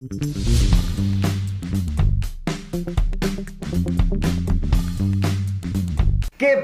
¿Qué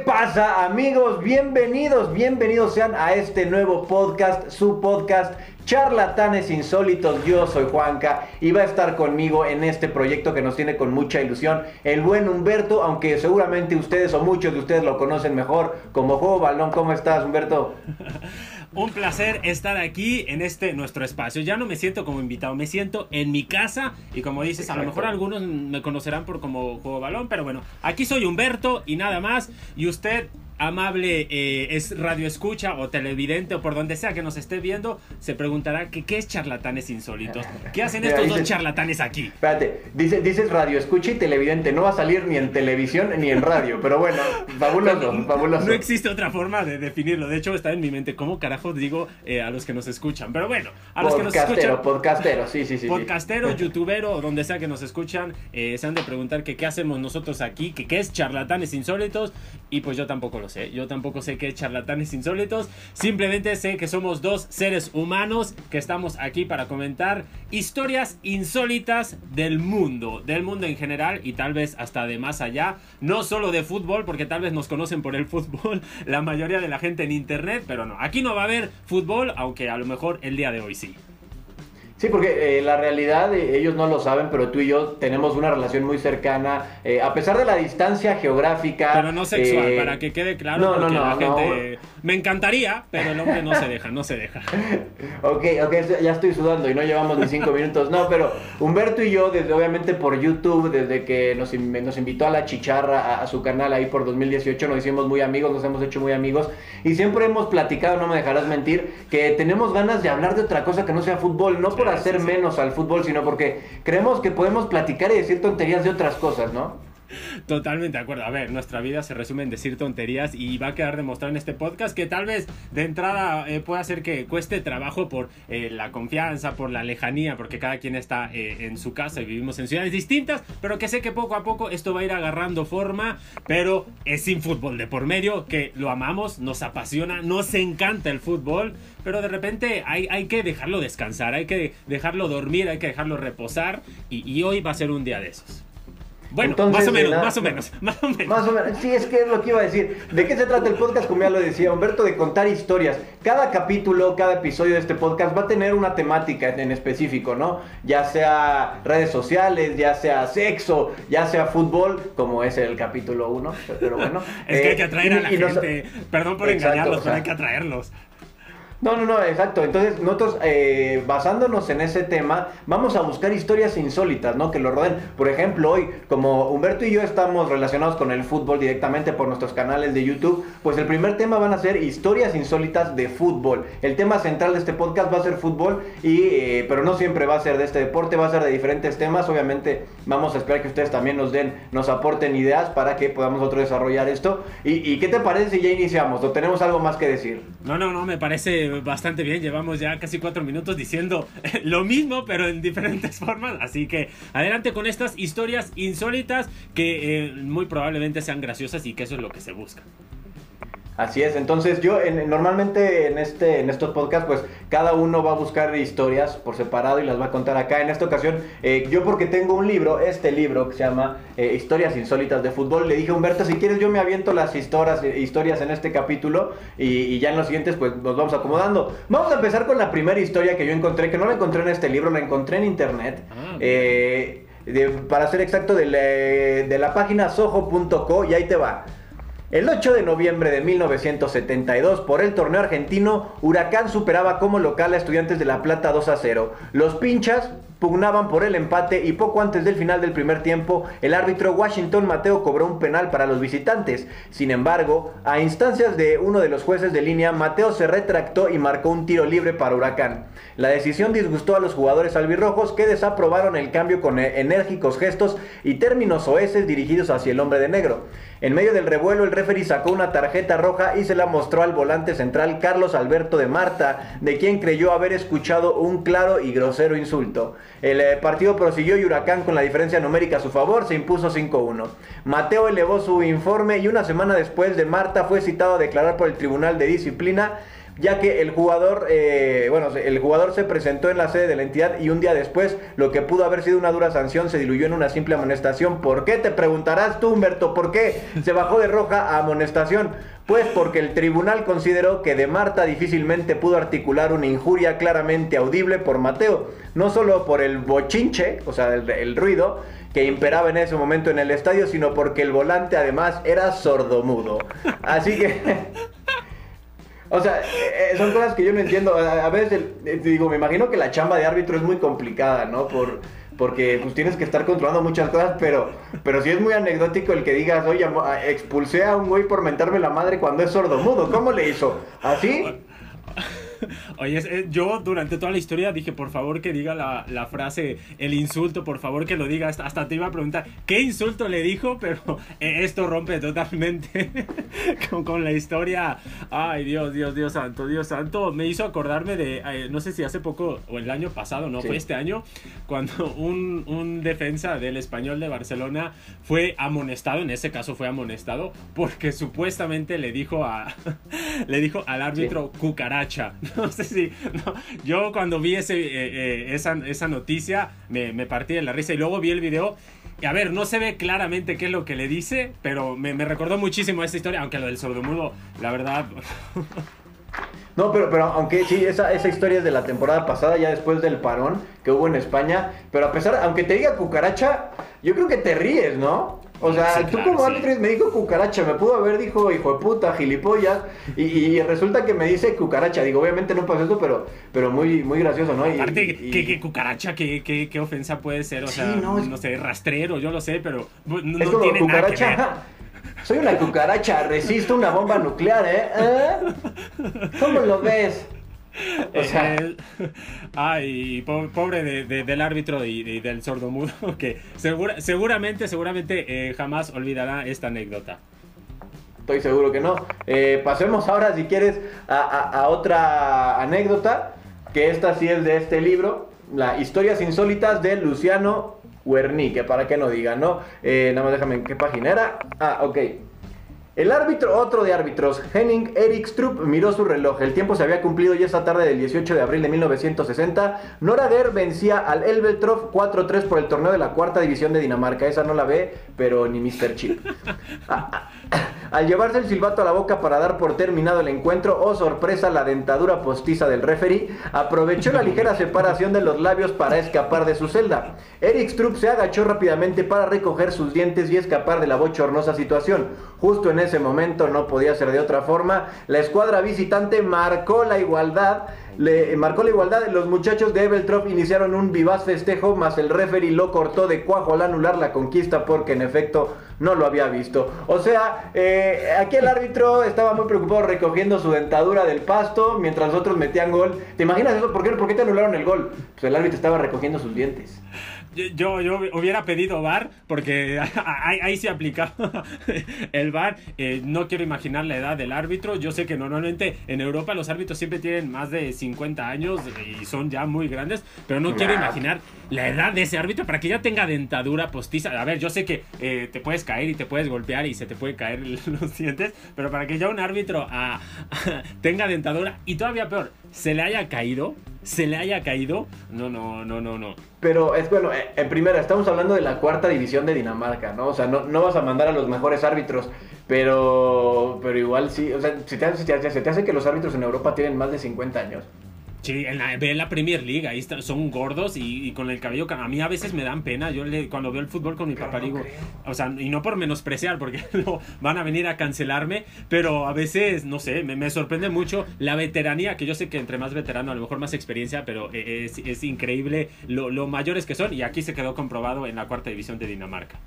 pasa amigos? Bienvenidos, bienvenidos sean a este nuevo podcast, su podcast Charlatanes Insólitos. Yo soy Juanca y va a estar conmigo en este proyecto que nos tiene con mucha ilusión el buen Humberto, aunque seguramente ustedes o muchos de ustedes lo conocen mejor como Juego Balón. ¿Cómo estás Humberto? Un placer estar aquí en este nuestro espacio. Ya no me siento como invitado, me siento en mi casa y como dices, a lo mejor algunos me conocerán por como juego balón, pero bueno, aquí soy Humberto y nada más. Y usted amable eh, es radio escucha o televidente o por donde sea que nos esté viendo, se preguntará que qué es charlatanes insólitos. ¿Qué hacen estos dos charlatanes aquí? Espérate, dice, dices radio escucha y televidente, no va a salir ni en televisión ni en radio, pero bueno, fabuloso, fabuloso. No existe otra forma de definirlo, de hecho está en mi mente, ¿cómo carajo digo eh, a los que nos escuchan? Pero bueno, a los que nos escuchan... Podcastero, sí, sí, sí. Podcastero, youtubero o donde sea que nos escuchan, eh, se han de preguntar que qué hacemos nosotros aquí, que qué es charlatanes insólitos y pues yo tampoco lo Yo tampoco sé qué charlatanes insólitos. Simplemente sé que somos dos seres humanos que estamos aquí para comentar historias insólitas del mundo. Del mundo en general y tal vez hasta de más allá. No solo de fútbol, porque tal vez nos conocen por el fútbol la mayoría de la gente en internet. Pero no, aquí no va a haber fútbol, aunque a lo mejor el día de hoy sí. Sí, porque eh, la realidad, eh, ellos no lo saben, pero tú y yo tenemos una relación muy cercana, eh, a pesar de la distancia geográfica. Pero no sexual, para que quede claro, no, no, no, la gente... Me encantaría, pero el hombre no se deja, no se deja. ok, ok, ya estoy sudando y no llevamos ni cinco minutos. No, pero Humberto y yo, desde obviamente por YouTube, desde que nos, nos invitó a la chicharra, a, su canal ahí por 2018, nos hicimos muy amigos, nos hemos hecho muy amigos. Y siempre hemos platicado, no me dejarás mentir, que tenemos ganas de hablar de otra cosa que no sea fútbol, no por hacer menos al fútbol, sino porque creemos que podemos platicar y decir tonterías de otras cosas, ¿no? Totalmente de acuerdo. A ver, nuestra vida se resume en decir tonterías y va a quedar demostrado en este podcast que tal vez de entrada eh, pueda ser que cueste trabajo por eh, la confianza, por la lejanía, porque cada quien está eh, en su casa y vivimos en ciudades distintas, pero que sé que poco a poco esto va a ir agarrando forma, pero es sin fútbol de por medio, que lo amamos, nos apasiona, nos encanta el fútbol, pero de repente hay, hay que dejarlo descansar, hay que dejarlo dormir, hay que dejarlo reposar y hoy va a ser un día de esos. Bueno, más o menos, más o menos, más o menos. Más o menos. Sí, es que es lo que iba a decir. ¿De qué se trata el podcast? Como ya lo decía Humberto, de contar historias. Cada capítulo, cada episodio de este podcast va a tener una temática en específico, ¿no? Ya sea redes sociales, ya sea sexo, ya sea fútbol, como es el capítulo 1. Pero bueno. es que hay que eh, atraer a la gente. Perdón por engañarlos, pero hay que atraerlos. No, no, no, exacto. Entonces, nosotros, eh, basándonos en ese tema, vamos a buscar historias insólitas, ¿no? Que lo rodeen. Por ejemplo, hoy, como Humberto y yo estamos relacionados con el fútbol directamente por nuestros canales de YouTube, pues el primer tema van a ser historias insólitas de fútbol. El tema central de este podcast va a ser fútbol, y, eh, pero no siempre va a ser de este deporte, va a ser de diferentes temas. Obviamente, vamos a esperar que ustedes también nos den, nos aporten ideas para que podamos nosotros desarrollar esto. ¿Y, y qué te parece si ya iniciamos? ¿O tenemos algo más que decir? No, no, no, me parece bastante bien. Llevamos ya casi cuatro minutos diciendo lo mismo, pero en diferentes formas. Así que adelante con estas historias insólitas que eh, muy probablemente sean graciosas y que eso es lo que se busca. Así es, entonces yo normalmente en, este, en estos podcasts pues cada uno va a buscar historias por separado y las va a contar acá. En esta ocasión eh, yo porque tengo un libro, este libro que se llama eh, Historias Insólitas de Fútbol, le dije a Humberto si quieres yo me aviento las historias, eh, historias en este capítulo y, ya en los siguientes pues nos vamos acomodando. Vamos a empezar con la primera historia que yo encontré, que no la encontré en este libro, la encontré en internet. Ah, para ser exacto de la, de la página soho.co y ahí te va. El 8 de noviembre de 1972, por el torneo argentino, Huracán superaba como local a Estudiantes de La Plata 2 a 0. Los pinchas pugnaban por el empate y poco antes del final del primer tiempo, el árbitro Washington Mateo cobró un penal para los visitantes. Sin embargo, a instancias de uno de los jueces de línea, Mateo se retractó y marcó un tiro libre para Huracán. La decisión disgustó a los jugadores albirrojos que desaprobaron el cambio con enérgicos gestos y términos oeces dirigidos hacia el hombre de negro. En medio del revuelo, el referee sacó una tarjeta roja y se la mostró al volante central Carlos Alberto de Marta, de quien creyó haber escuchado un claro y grosero insulto. El eh, partido prosiguió y Huracán, con la diferencia numérica a su favor, se impuso 5-1. Mateo elevó su informe y una semana después de Marta fue citado a declarar por el Tribunal de Disciplina ya que el jugador, eh, bueno, el jugador se presentó en la sede de la entidad y un día después lo que pudo haber sido una dura sanción se diluyó en una simple amonestación. ¿Por qué? Te preguntarás tú, Humberto, ¿por qué se bajó de roja a amonestación? Pues porque el tribunal consideró que de Marta difícilmente pudo articular una injuria claramente audible por Mateo, no solo por el bochinche, o sea, el, ruido que imperaba en ese momento en el estadio, sino porque el volante además era sordomudo. Así que... O sea, eh, eh, son cosas que yo no entiendo. A veces, digo, me imagino que la chamba de árbitro es muy complicada, ¿no? Por, porque pues tienes que estar controlando muchas cosas, pero, pero sí es muy anecdótico el que digas, oye, expulsé a un güey por mentarme la madre cuando es sordomudo. ¿Cómo le hizo? ¿Así? Oye, eh, yo durante toda la historia dije, por favor que diga la, frase, el insulto, por favor que lo diga. Hasta, te iba a preguntar, ¿qué insulto le dijo? Pero eh, esto rompe totalmente con, la historia. Ay, Dios, Dios, Dios santo, Dios santo. Me hizo acordarme de, eh, no sé si hace poco o el año pasado, no, fue este año, cuando un, un defensa del español de Barcelona fue amonestado, en ese caso fue amonestado, porque supuestamente le dijo a le dijo al árbitro cucaracha. No sé si. Yo cuando vi ese, eh, eh, esa, esa, noticia me, me, partí de la risa y luego vi el video. Y a ver, no se ve claramente qué es lo que le dice, pero me, recordó muchísimo esta historia, aunque lo del sordomudo, la verdad. No, pero, pero aunque sí, esa, esa historia es de la temporada pasada, ya después del parón que hubo en España. Pero a pesar, aunque te diga cucaracha, yo creo que te ríes, ¿no? O sea, tú como árbitro me dijo cucaracha, me pudo haber dijo hijo de puta, gilipollas, y, resulta que me dice cucaracha. Digo, obviamente no pasa eso, pero, pero muy, muy gracioso, ¿no? Aparte, ¿qué, cucaracha, qué, qué, qué, ofensa puede ser? O sea, no, sé, rastrero, yo lo sé, pero no, es tiene cucaracha, nada que ver. Soy una cucaracha, resisto una bomba nuclear, ¿eh? ¿Eh? ¿Cómo lo ves? O sea, ay, pobre del árbitro y, del sordo mudo, que seguramente, seguramente eh, jamás olvidará esta anécdota. Estoy seguro que no. Eh, pasemos ahora, si quieres, a, otra anécdota, que esta sí es de este libro, la Historias Insólitas de Luciano Werni, que para que no digan, ¿no? Eh, nada más déjame en qué página era. Ah, ok. El árbitro, otro de árbitros, Henning Erik Strupp, miró su reloj. El tiempo se había cumplido y esa tarde del 18 de abril de 1960, Norader vencía al Elveltroff 4-3 por el torneo de la cuarta división de Dinamarca. Esa no la ve, pero ni Mr. Chip. Ah, ah, al llevarse el silbato a la boca para dar por terminado el encuentro, oh sorpresa, la dentadura postiza del referee aprovechó la ligera separación de los labios para escapar de su celda. Eric Strupp se agachó rápidamente para recoger sus dientes y escapar de la bochornosa situación. Justo en ese momento, no podía ser de otra forma, la escuadra visitante marcó la igualdad le marcó la igualdad. Los muchachos de Ebeltrop iniciaron un vivaz festejo, más el referee lo cortó de cuajo al anular la conquista porque en efecto no lo había visto. O sea, eh, aquí el árbitro estaba muy preocupado recogiendo su dentadura del pasto mientras otros metían gol. ¿Te imaginas eso? ¿Por qué, ¿Por qué te anularon el gol? Pues el árbitro estaba recogiendo sus dientes yo, yo hubiera pedido bar porque ahí, se aplica el bar. Eh, no quiero imaginar la edad del árbitro. Yo sé que normalmente en Europa los árbitros siempre tienen más de 50 años y son ya muy grandes, pero no quiero imaginar la edad de ese árbitro para que ya tenga dentadura postiza. A ver, yo sé que eh, te puedes caer y te puedes golpear y se te puede caer los dientes, pero para que ya un árbitro ah, tenga dentadura y todavía peor, se le haya caído, se le haya caído, no, no, no, no, no. Pero es bueno, eh, en primera, estamos hablando de la cuarta división de Dinamarca, ¿no? O sea, no, no vas a mandar a los mejores árbitros, pero, pero igual sí, o sea, se te, hace, se te hace que los árbitros en Europa tienen más de 50 años. Sí, en la, ve la Premier League, ahí son gordos y, con el cabello. A mí a veces me dan pena. Yo cuando veo el fútbol con mi papá digo, o sea, y no por menospreciar, porque no van a venir a cancelarme, pero a veces, no sé, me, sorprende mucho la veteranía, que yo sé que entre más veterano, a lo mejor más experiencia, pero e, es, es increíble lo, mayores que son. Y aquí se quedó comprobado en la cuarta división de Dinamarca.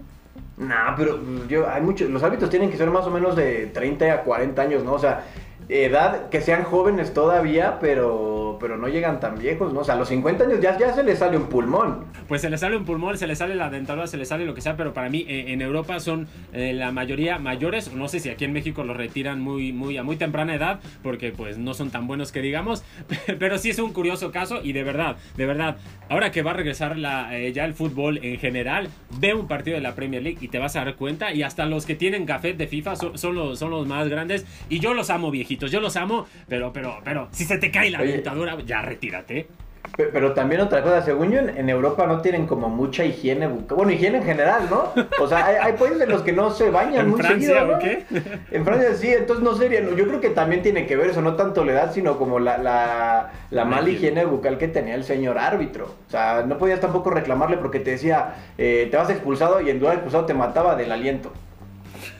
No, pero yo, hay muchos, los hábitos tienen que ser más o menos de 30 a 40 años, ¿no? O sea, edad, que sean jóvenes todavía, pero, pero no llegan tan viejos, ¿no? O sea, a los 50 años ya, ya se les sale un pulmón. pues se le sale un pulmón, se le sale la dentadura, se le sale lo que sea, pero para mí eh, en Europa son eh, la mayoría mayores, no sé si aquí en México los retiran muy, muy a muy temprana edad, porque pues no son tan buenos que digamos, pero sí es un curioso caso y de verdad, de verdad, ahora que va a regresar eh, ya el fútbol en general, ve un partido de la Premier League y te vas a dar cuenta y hasta los que tienen café de FIFA son, los, son los más grandes y yo los amo viejitos, yo los amo, pero, pero, pero, si se te cae la dentadura, ya retírate. Pero también otra cosa, según yo, en, Europa no tienen como mucha higiene bucal. Bueno, higiene en general, ¿no? O sea, hay, países en los que no se bañan ¿En muy Francia, seguido. ¿no? qué? En Francia sí, entonces no sería. Yo creo que también tiene que ver eso, no tanto la edad, sino como la, la, la mala higiene bucal que tenía el señor árbitro. O sea, no podías tampoco reclamarle porque te decía, eh, te vas expulsado y en duda expulsado te mataba del aliento.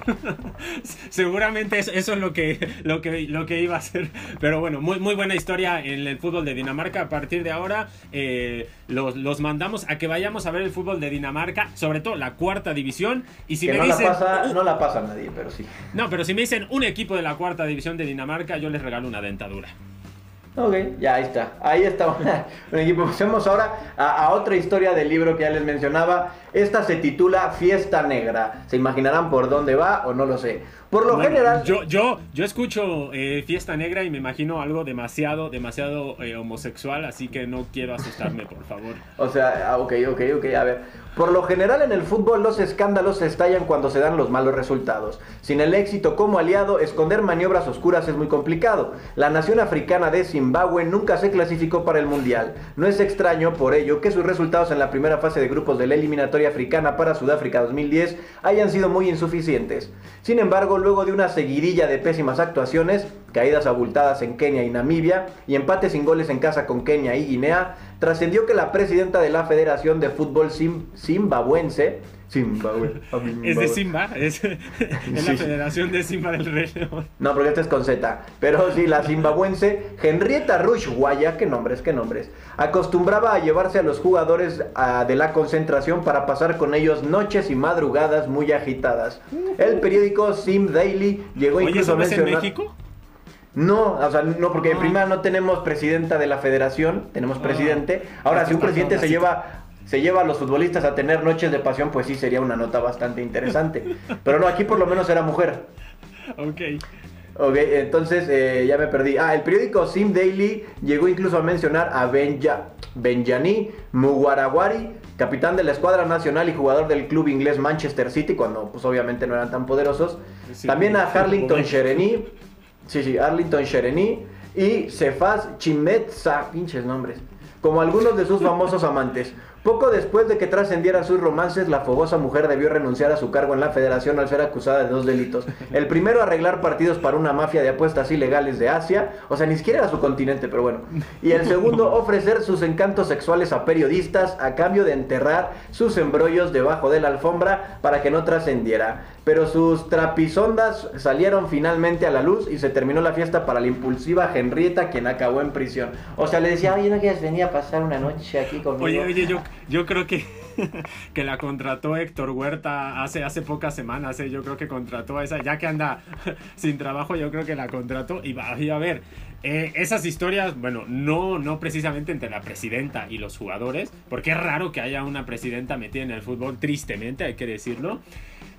Seguramente eso, es lo que, lo, que, lo que iba a ser. Pero bueno, muy, muy buena historia en el fútbol de Dinamarca. A partir de ahora eh, los, mandamos a que vayamos a ver el fútbol de Dinamarca, sobre todo la cuarta división. Y si me no dicen. La pasa, no la pasa nadie, pero sí. No, pero si me dicen un equipo de la cuarta división de Dinamarca, yo les regalo una dentadura. Ok, ya ahí está. Ahí está un equipo. Pasemos ahora a, otra historia del libro que ya les mencionaba. Esta se titula Fiesta Negra. ¿Se imaginarán por dónde va o no lo sé? Por lo general. Yo, yo, yo escucho eh, Fiesta Negra y me imagino algo demasiado, demasiado eh, homosexual, así que no quiero asustarme, por favor. O sea, ah, ok, ok, ok, a ver. Por lo general en el fútbol los escándalos se estallan cuando se dan los malos resultados. Sin el éxito como aliado, esconder maniobras oscuras es muy complicado. La nación africana de Zimbabue nunca se clasificó para el Mundial. No es extraño, por ello, que sus resultados en la primera fase de grupos de la eliminatoria africana para Sudáfrica 2010 hayan sido muy insuficientes. Sin embargo, luego de una seguidilla de pésimas actuaciones, caídas abultadas en Kenia y Namibia y empates sin goles en casa con Kenia y Guinea, trascendió que la presidenta de la Federación de Fútbol Zimbabuense, Zimbabue, es de Simba, es, la Federación de Simba del Rey No, porque este es con Z. Pero sí, la zimbabuense Henrietta Rush Guaya, qué nombres, qué nombres, acostumbraba a llevarse a los jugadores de la concentración para pasar con ellos noches y madrugadas muy agitadas. El periódico Sim Daily llegó incluso a mencionar... en México? No, o sea, no, porque en primera no tenemos presidenta de la federación, tenemos ah, presidente. Ahora, si un presidente se lleva, se lleva a los futbolistas a tener noches de pasión, pues sí sería una nota bastante interesante. Pero no, aquí por lo menos era mujer. Ok. Ok, entonces eh, ya me perdí. Ah, el periódico Sim Daily llegó incluso a mencionar a Benja, Benjani Muguarawari, capitán de la escuadra nacional y jugador del club inglés Manchester City, cuando pues obviamente no eran tan poderosos. También a Harlington Shereny, Sí, sí, Arlington Shereny y Cefaz Chimetza, pinches nombres, como algunos de sus famosos amantes. Poco después de que trascendieran sus romances, la fogosa mujer debió renunciar a su cargo en la federación al ser acusada de dos delitos. El primero, arreglar partidos para una mafia de apuestas ilegales de Asia, o sea, ni siquiera era su continente, pero bueno. Y el segundo, ofrecer sus encantos sexuales a periodistas a cambio de enterrar sus embrollos debajo de la alfombra para que no trascendiera. Pero sus trapisondas salieron finalmente a la luz y se terminó la fiesta para la impulsiva Henrietta, quien acabó en prisión. O sea, le decía, oye, ¿no quieres venir a pasar una noche aquí conmigo? Oye, oye, yo yo creo que, que la contrató Héctor Huerta hace, hace pocas semanas. ¿eh? Yo creo que contrató a esa, ya que anda sin trabajo, yo creo que la contrató. Y va a ver, eh, esas historias, bueno, no, no precisamente entre la presidenta y los jugadores, porque es raro que haya una presidenta metida en el fútbol, tristemente, hay que decirlo.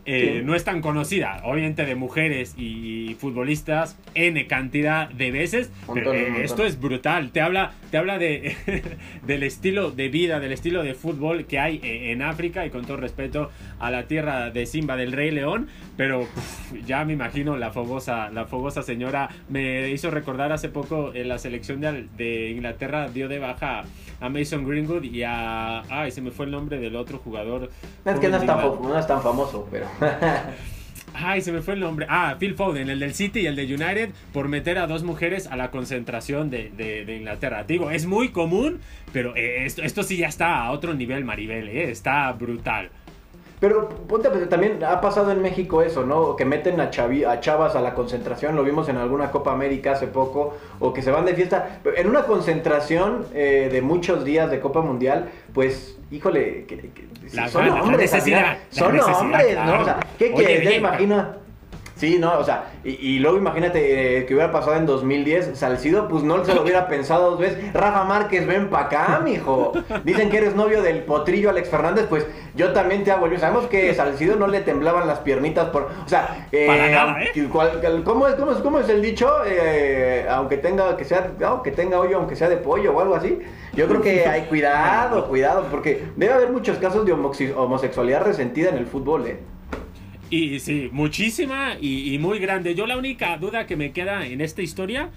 Eh, no es tan conocida, obviamente de mujeres y futbolistas N cantidad de veces, pero eh, esto es brutal, te habla, te habla de, del estilo de vida, del estilo de fútbol que hay eh, en África y con todo respeto a la tierra de Simba del Rey León, pero ya me imagino la fogosa, la fogosa señora. Me hizo recordar hace poco en la selección de, de Inglaterra dio de baja a Mason Greenwood y a... Ay, se me fue el nombre del otro jugador. Es que no es, tan, no es tan famoso, pero... Ay, se me fue el nombre. Ah, Phil Foden, el del City y el de United, por meter a dos mujeres a la concentración de, Inglaterra. Digo, es muy común, pero eh, esto, esto sí ya está a otro nivel, Maribel, eh, está brutal. Pero ponte, pues, también ha pasado en México eso, ¿no? Que meten a, a chavas a la concentración, lo vimos en alguna Copa América hace poco, o que se van de fiesta. En una concentración eh, de muchos días de Copa Mundial, pues, híjole, que, son hombres, son hombres, ¿no? O sea, ¿qué quieres? Ya imagino Sí, no, o sea, y, luego imagínate eh, que hubiera pasado en 2010, Salcido, pues no se lo hubiera pensado dos veces. Rafa Márquez, ven pa' acá, mijo. Dicen que eres novio del potrillo Alex Fernández, pues yo también te hago el Sabemos que Salcido no le temblaban las piernitas por. O sea, eh, Para ¿eh? ¿cómo, es, cómo, es, el dicho? Eh, aunque tenga que sea, aunque tenga hoyo, aunque sea de pollo o algo así. Yo creo que hay cuidado, cuidado, porque debe haber muchos casos de homosexualidad resentida en el fútbol, ¿eh? Y sí, muchísima y, muy grande. Yo la única duda que me queda en esta historia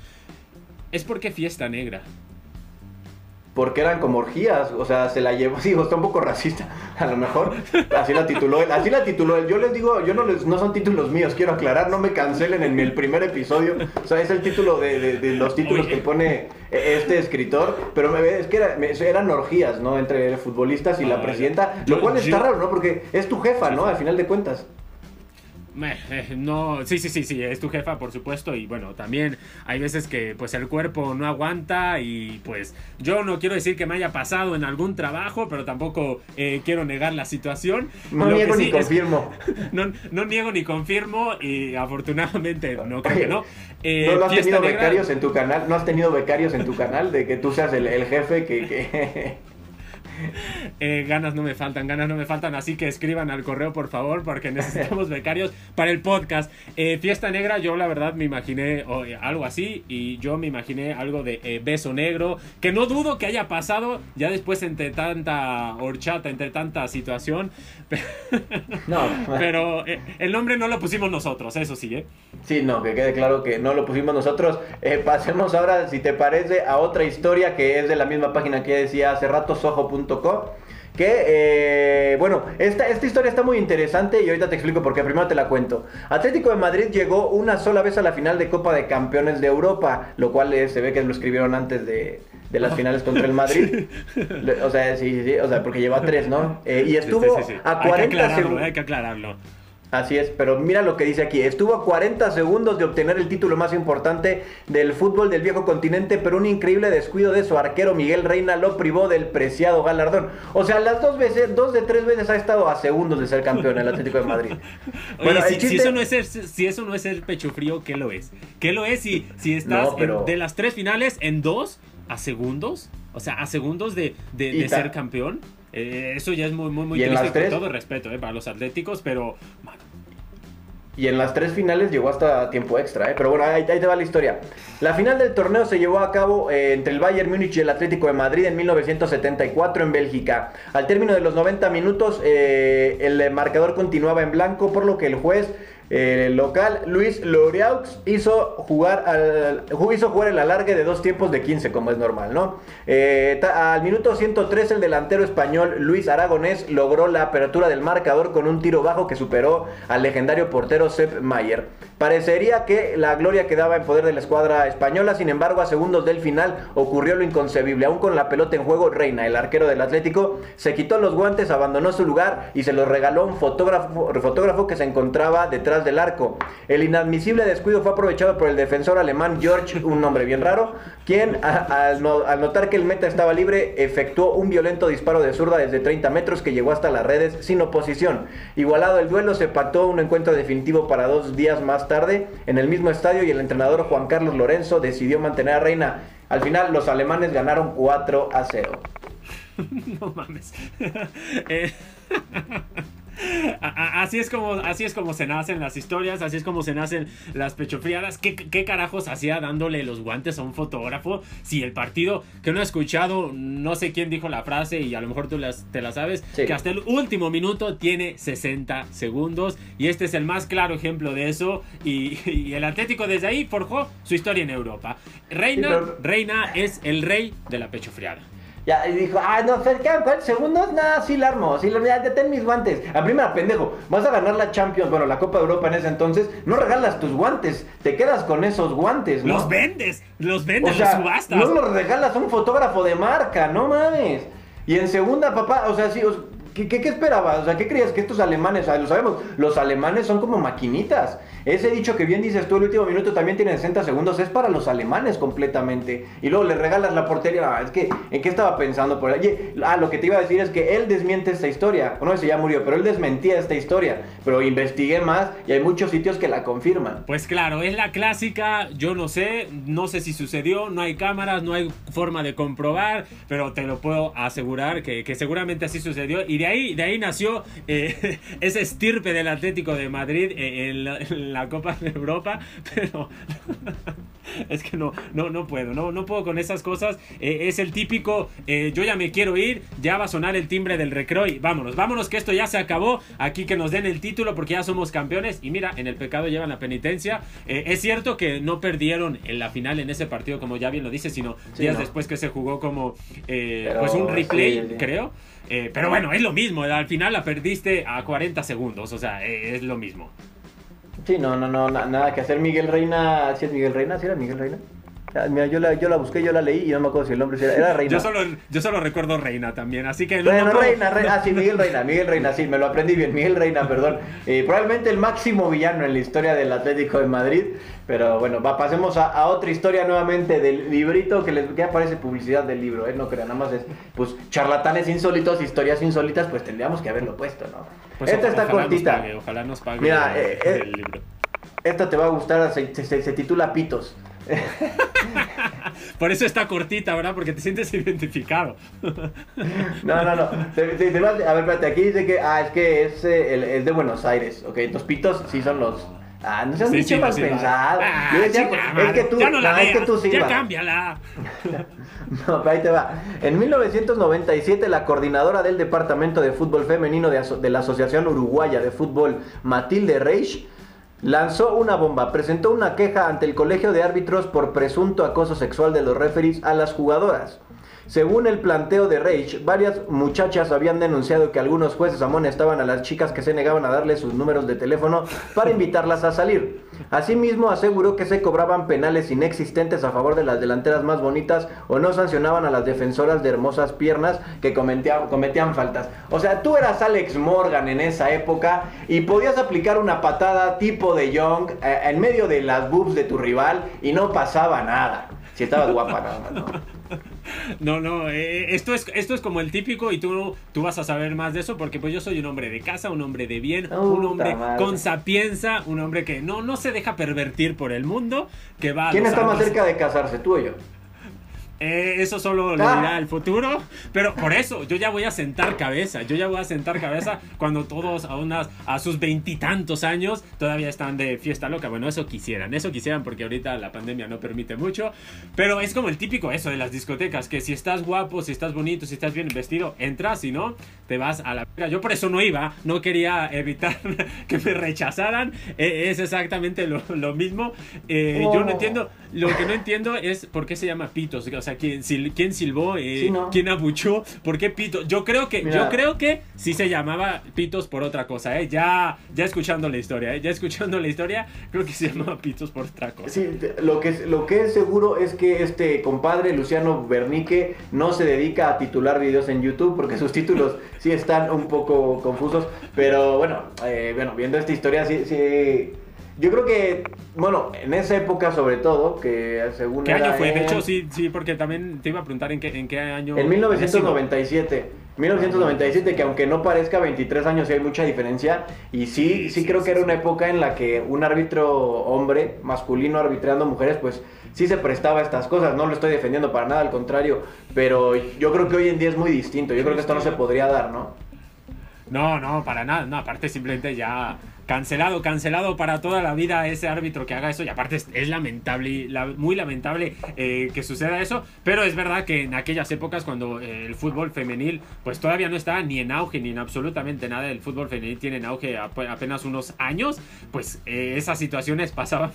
es por qué fiesta negra. Porque eran como orgías, o sea, se la llevó, sí, está un poco racista, a lo mejor, así la tituló él, así la tituló él, yo les digo, yo no les, no son títulos míos, quiero aclarar, no me cancelen en el primer episodio, o sea, es el título de, los títulos que pone este escritor, pero me, es que eran orgías, ¿no? Entre futbolistas y la presidenta, lo cual está raro, ¿no? Porque es tu jefa, ¿no? Al final de cuentas. No, sí, sí, sí, sí, es tu jefa, por supuesto, y bueno, también hay veces que pues el cuerpo no aguanta y pues yo no quiero decir que me haya pasado en algún trabajo, pero tampoco eh, quiero negar la situación. No niego ni confirmo. no, niego ni confirmo y afortunadamente no creo que no. Eh, ¿No, has tenido becarios en tu canal? ¿No has tenido becarios en tu canal de que tú seas el, el jefe que... que... Eh, ganas no me faltan, ganas no me faltan, así que escriban al correo por favor porque necesitamos becarios para el podcast. Eh, Fiesta Negra, yo la verdad me imaginé eh, algo así y yo me imaginé algo de beso negro, que no dudo que haya pasado ya después entre tanta horchata, entre tanta situación. no, pero el nombre no lo pusimos nosotros, eso sí, ¿eh? Sí, no, que quede claro que no lo pusimos nosotros. pasemos ahora, si te parece, a otra historia que es de la misma página que decía hace rato, sojo.com que, eh, bueno, esta, esta historia está muy interesante y ahorita te explico porque primero te la cuento. Atlético de Madrid llegó una sola vez a la final de Copa de Campeones de Europa, lo cual eh, se ve que lo escribieron antes de, las finales contra el Madrid. o sea, sí, sí, o sea, porque lleva tres, ¿no? Eh, y estuvo a 40 segundos. Hay que aclararlo. Así es, pero mira lo que dice aquí. Estuvo a 40 segundos de obtener el título más importante del fútbol del viejo continente, pero un increíble descuido de su arquero Miguel Reina lo privó del preciado galardón. O sea, las dos veces, dos de tres veces ha estado a segundos de ser campeón el Atlético de Madrid. bueno, si, eso no es ser, si eso no es el pecho frío, ¿qué lo es? ¿Qué lo es si, si estás de las tres finales en dos a segundos? O sea, a segundos de, de, ser campeón. Eh, eso ya es muy, muy, muy triste, con todo respeto eh, para los atléticos, pero y en las tres finales llegó hasta tiempo extra, ¿eh? pero bueno, ahí, te va la historia. La final del torneo se llevó a cabo eh, entre el Bayern Múnich y el Atlético de Madrid en 1974 en Bélgica. Al término de los 90 minutos, eh, el marcador continuaba en blanco, por lo que el juez el local, Luis Loriaux hizo jugar, al, hizo jugar el alargue de dos tiempos de 15, como es normal, ¿no? Eh, al minuto 103, el delantero español Luis Aragonés logró la apertura del marcador con un tiro bajo que superó al legendario portero Sepp Mayer. Parecería que la gloria quedaba en poder de la escuadra española, sin embargo, a segundos del final ocurrió lo inconcebible. Aún con la pelota en juego, Reina, el arquero del Atlético, se quitó los guantes, abandonó su lugar y se los regaló un fotógrafo, fotógrafo que se encontraba detrás del arco. El inadmisible descuido fue aprovechado por el defensor alemán George, un nombre bien raro, quien al, notar que el meta estaba libre, efectuó un violento disparo de zurda desde 30 metros que llegó hasta las redes sin oposición. Igualado el duelo, se pactó un encuentro definitivo para dos días más tarde en el mismo estadio y el entrenador Juan Carlos Lorenzo decidió mantener a Reina. Al final los alemanes ganaron 4 a 0. no mames. eh... Así es, como, así es como se nacen las historias, así es como se nacen las pechofriadas. ¿Qué, ¿Qué, carajos hacía dándole los guantes a un fotógrafo? Si el partido, que no he escuchado, no sé quién dijo la frase y a lo mejor tú las, te la sabes, que hasta el último minuto tiene 60 segundos y este es el más claro ejemplo de eso y, el Atlético desde ahí forjó su historia en Europa. Reina, Reina es el rey de la pechofriada. Ya, y dijo, ah, no, ¿quedan 40 segundos? Nada, sí la armo, sí la ya ten mis guantes. A primera, pendejo, vas a ganar la Champions, bueno, la Copa de Europa en ese entonces, no regalas tus guantes, te quedas con esos guantes, ¿no? Los vendes, los vendes, los subastas. No los regalas a un fotógrafo de marca, no mames. Y en segunda, papá, o sea, sí, ¿qué, qué, esperabas? O sea, ¿qué creías que estos alemanes, o sea, lo sabemos, los alemanes son como maquinitas. Ese dicho que bien dices tú, el último minuto también tiene 60 segundos, es para los alemanes completamente. Y luego le regalas la portería. Ah, es que, ¿en qué estaba pensando? Por ahí? Ah, lo que te iba a decir es que él desmiente esta historia. No sé si ya murió, pero él desmentía esta historia. Pero investigué más y hay muchos sitios que la confirman. Pues claro, es la clásica, yo no sé, no sé si sucedió, no hay cámaras, no hay forma de comprobar, pero te lo puedo asegurar que, seguramente así sucedió. Y de ahí, de ahí nació eh, ese estirpe del Atlético de Madrid eh, Copa de Europa, pero es que no, no, no puedo, no, no puedo con esas cosas. Eh, es el típico, yo ya me quiero ir, ya va a sonar el timbre del recreo y vámonos, vámonos que esto ya se acabó, aquí que nos den el título porque ya somos campeones y mira, en el pecado llevan la penitencia. es cierto que no perdieron en la final en ese partido, como ya bien lo dice, sino días después que se jugó como pues un replay, creo. Eh, pero bueno, es lo mismo. Al final la perdiste a 40 segundos. O sea, eh, es lo mismo. Sí, no, no, no, nada que hacer. Miguel Reina, ¿sí es Miguel Reina? ¿Sí era Miguel Reina? Mira, yo la, yo la busqué, yo la leí y no me acuerdo si el nombre era, era Reina. Yo solo, yo solo recuerdo Reina también, así que... Bueno, Reina, Reina, ah, sí, Miguel Reina, Miguel Reina, sí, me lo aprendí bien, Miguel Reina, perdón. Eh, probablemente el máximo villano en la historia del Atlético de Madrid, pero bueno, va, pasemos a, otra historia nuevamente del librito, que les que aparece publicidad del libro, ¿eh? no crean, nada más es, pues, charlatanes insólitos, historias insólitas, pues tendríamos que haberlo puesto, ¿no? Pues esta está cortita. ojalá nos pague Mira, el, eh, libro. Esta te va a gustar, se, se titula Pitos. Por eso está cortita, ¿verdad? Porque te sientes identificado. no, no, no. a ver, espérate, aquí dice que, ah, es que es, eh, el, de Buenos Aires, ok. Los pitos sí son los... Ah, no se han dicho mal pensado. Ah, es que tú, ya no la es que tú sí Ya cámbiala. no, pero ahí te va. En 1997, la coordinadora del Departamento de Fútbol Femenino de, de la Asociación Uruguaya de Fútbol, Matilde Reich, lanzó una bomba, presentó una queja ante el Colegio de Árbitros por presunto acoso sexual de los referees a las jugadoras. Según el planteo de Rage, varias muchachas habían denunciado que algunos jueces amonestaban a las chicas que se negaban a darles sus números de teléfono para invitarlas a salir. Asimismo, aseguró que se cobraban penales inexistentes a favor de las delanteras más bonitas o no sancionaban a las defensoras de hermosas piernas que cometían, cometían faltas. O sea, tú eras Alex Morgan en esa época y podías aplicar una patada tipo de Young eh, en medio de las boobs de tu rival y no pasaba nada. Si estabas guapa, nada ¿no? No, no, eh, esto, es, esto es como el típico y tú, tú vas a saber más de eso porque pues yo soy un hombre de casa, un hombre de bien, un hombre con sapienza, un hombre que no, no se deja pervertir por el mundo, que va... ¿Quién está más cerca de casarse, tú o yo? Eh, eso solo lo ah. dirá el futuro. Pero por eso, yo ya voy a sentar cabeza. Yo ya voy a sentar cabeza cuando todos a unas a sus veintitantos años todavía están de fiesta loca. Bueno, eso quisieran. Eso quisieran porque ahorita la pandemia no permite mucho. Pero es como el típico eso de las discotecas. Que si estás guapo, si estás bonito, si estás bien vestido, entras. Si no, te vas a la... Yo por eso no iba. No quería evitar que me rechazaran. E, es exactamente lo, mismo. Eh, yo no oh. entiendo. Lo que no entiendo es por qué se llama pitos. O sea, ¿quién, quién silbó? Eh, ¿Quién abuchó? ¿Por qué Pitos? Yo creo que, yo creo que sí se llamaba Pitos por otra cosa, ¿eh? Ya, ya escuchando la historia, ¿eh? Ya escuchando la historia, creo que se llamaba Pitos por otra cosa. Sí, lo que, lo que es seguro es que este compadre Luciano Bernique no se dedica a titular videos en YouTube porque sus títulos sí están un poco confusos. Pero bueno, eh, bueno, viendo esta historia sí, sí yo creo que, bueno, en esa época sobre todo, que según... ¿Qué año fue? De hecho, sí, sí, porque también te iba a preguntar en qué, en qué año... En 1997. 1997, que aunque no parezca 23 años, sí hay mucha diferencia. Y sí, sí, creo que era una época en la que un árbitro hombre, masculino, arbitrando mujeres, pues sí se prestaba a estas cosas. No lo estoy defendiendo para nada, al contrario. Pero yo creo que hoy en día es muy distinto. Yo creo que esto no se podría dar, ¿no? No, no, para nada. No, aparte simplemente ya cancelado, cancelado para toda la vida ese árbitro que haga eso. Y aparte es, lamentable, muy lamentable eh, que suceda eso. Pero es verdad que en aquellas épocas cuando eh, el fútbol femenil pues todavía no estaba ni en auge ni en absolutamente nada. El fútbol femenil tiene en auge apenas unos años. Pues eh, esas situaciones pasaban.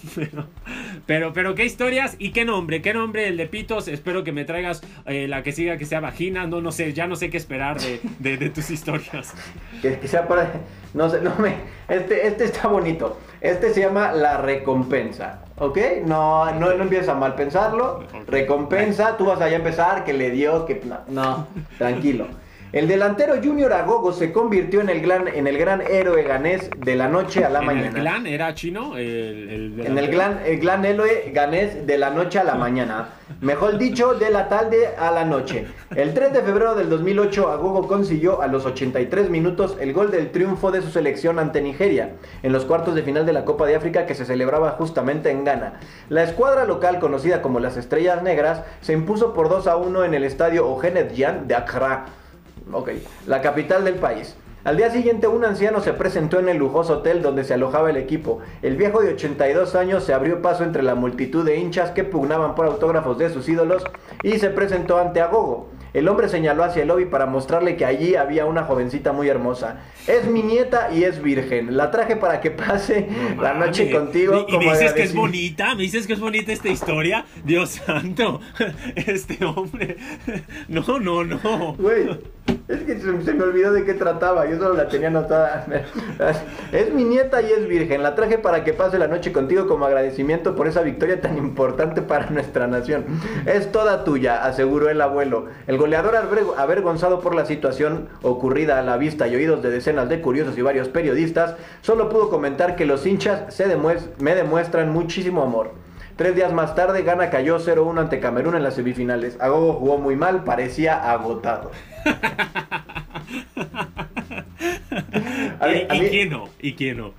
Pero, pero, qué historias y qué nombre, qué nombre el de Pitos. Espero que me traigas la que siga que sea vagina. No, no sé, ya no sé qué esperar de, tus historias. Que, que sea para... No sé, no me... Este, este está bonito. Este se llama la recompensa. ¿Ok? No, no, no empieza a mal pensarlo. Recompensa, tú vas allá a empezar, que le dio, que... No, tranquilo. El delantero Junior Agogo se convirtió en el gran, en el gran héroe ganés de la noche a la ¿En mañana. el clan era chino? El, el- En el gran, el gran héroe ganés de la noche a la mañana. Mejor dicho, de la tarde a la noche. El 3 de febrero del 2008, Agogo consiguió a los 83 minutos el gol del triunfo de su selección ante Nigeria, en los cuartos de final de la Copa de África que se celebraba justamente en Ghana. La escuadra local, conocida como las Estrellas Negras, se impuso por 2 a 1 en el estadio Ogenedjian de Accra, ok, la capital del país. Al día siguiente un anciano se presentó en el lujoso hotel donde se alojaba el equipo. El viejo de 82 años se abrió paso entre la multitud de hinchas que pugnaban por autógrafos de sus ídolos y se presentó ante Agogo. El hombre señaló hacia el lobby para mostrarle que allí había una jovencita muy hermosa. Es mi nieta y es virgen. La traje para que pase No la noche contigo. Y, y me dices que es agradecimiento". bonita, me dices que es bonita esta historia. Dios santo, este hombre. No, no, no. Güey, es que se, me olvidó de qué trataba, yo solo la tenía anotada. Es mi nieta y es virgen, la traje para que pase la noche contigo como agradecimiento por esa victoria tan importante para nuestra nación. Es toda tuya, aseguró el abuelo. El goleador aver- avergonzado por la situación ocurrida a la vista y oídos de decenas de curiosos y varios periodistas, solo pudo comentar que los hinchas se me demuestran muchísimo amor. Tres días más tarde, Ghana cayó 0-1 ante Camerún en las semifinales. Agogo jugó muy mal, parecía agotado. A mí- ¿Y, a y mí- quién no? ¿Y quién no?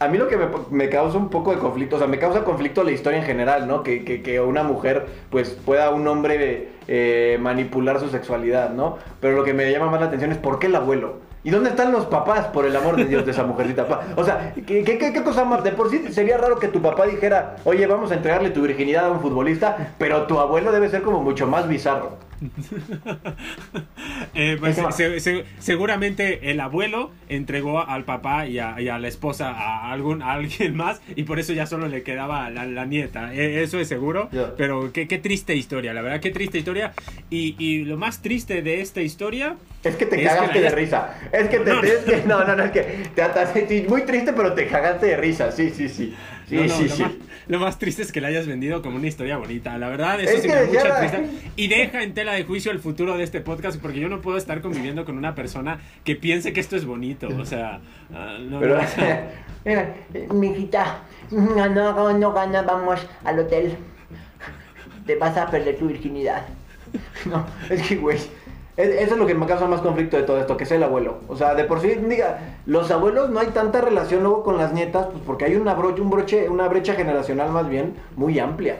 A mí lo que me, me causa un poco de conflicto, o sea, me causa conflicto la historia en general, ¿no? Que, que, que una mujer, pues, pueda un hombre eh, manipular su sexualidad, ¿no? Pero lo que me llama más la atención es por qué el abuelo. ¿Y dónde están los papás, por el amor de Dios, de esa mujercita? O sea, ¿qué, qué, qué- qué cosa más? De por sí sería raro que tu papá dijera, oye, vamos a entregarle tu virginidad a un futbolista, pero tu abuelo debe ser como mucho más bizarro. Eh, pues, se- se- seguramente el abuelo entregó al papá y a, y a la esposa a, algún, a alguien más y por eso ya solo le quedaba la, la nieta. Eh, eso es seguro. Ya. Pero qué, qué triste historia, la verdad, qué triste historia. Y, y lo más triste de esta historia Es que te Es que cagaste la- de risa. Es que te, No, no. que no, no, no, es que te muy triste, pero te cagaste de risa. Sí, sí, sí. Sí, No, no, sí, lo, sí. Más, lo más triste es que la hayas vendido como una historia bonita. La verdad, eso Es sí que me da mucha la- tristeza. Y deja en tela de juicio el futuro de este podcast porque yo no puedo estar conviviendo con una persona que piense que esto es bonito. O sea, ah, no, Pero, Mira, mijita, no, no gana, vamos al hotel. Te vas a perder tu virginidad. no, es que, güey. Es- Eso es lo que me causa más conflicto de todo esto, que es el abuelo. O sea, de por sí, diga, los abuelos no hay tanta relación luego con las nietas, pues porque hay una broche, un broche, una brecha generacional más bien muy amplia.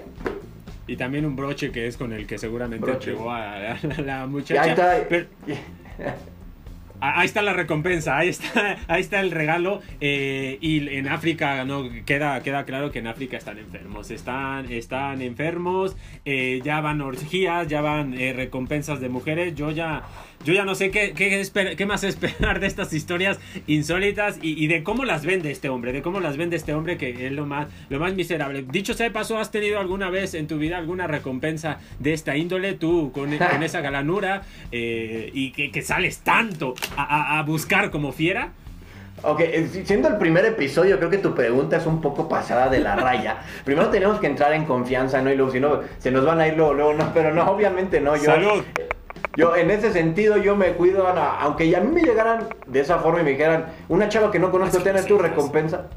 y también un broche que es con el que seguramente Broche. a la, la muchacha. Pero- Ahí está la recompensa, ahí está, ahí está el regalo. eh, y en África, no queda, queda claro que en África están enfermos. Están, están enfermos, eh, ya van orgías, ya van eh, recompensas de mujeres. Yo ya, yo ya no sé qué, qué, esper- qué más esperar de estas historias insólitas y, y de cómo las vende este hombre, de cómo las vende este hombre que es lo más, lo más miserable. Dicho sea de paso, ¿has tenido alguna vez en tu vida alguna recompensa de esta índole? Tú con, con esa galanura eh, y que, que sales tanto a, a- a buscar como fiera. Ok, eh, si- siendo el primer episodio, creo que tu pregunta es un poco pasada de la raya. Primero tenemos que entrar en confianza, ¿no? Y luego, si no, se nos van a ir luego, luego, no, pero no, obviamente no. Yo, Salud. Yo, en ese sentido, yo me cuido, Ana, aunque ya a mí me llegaran de esa forma y me dijeran, una chava que no conozco, No ten, es tu recompensa.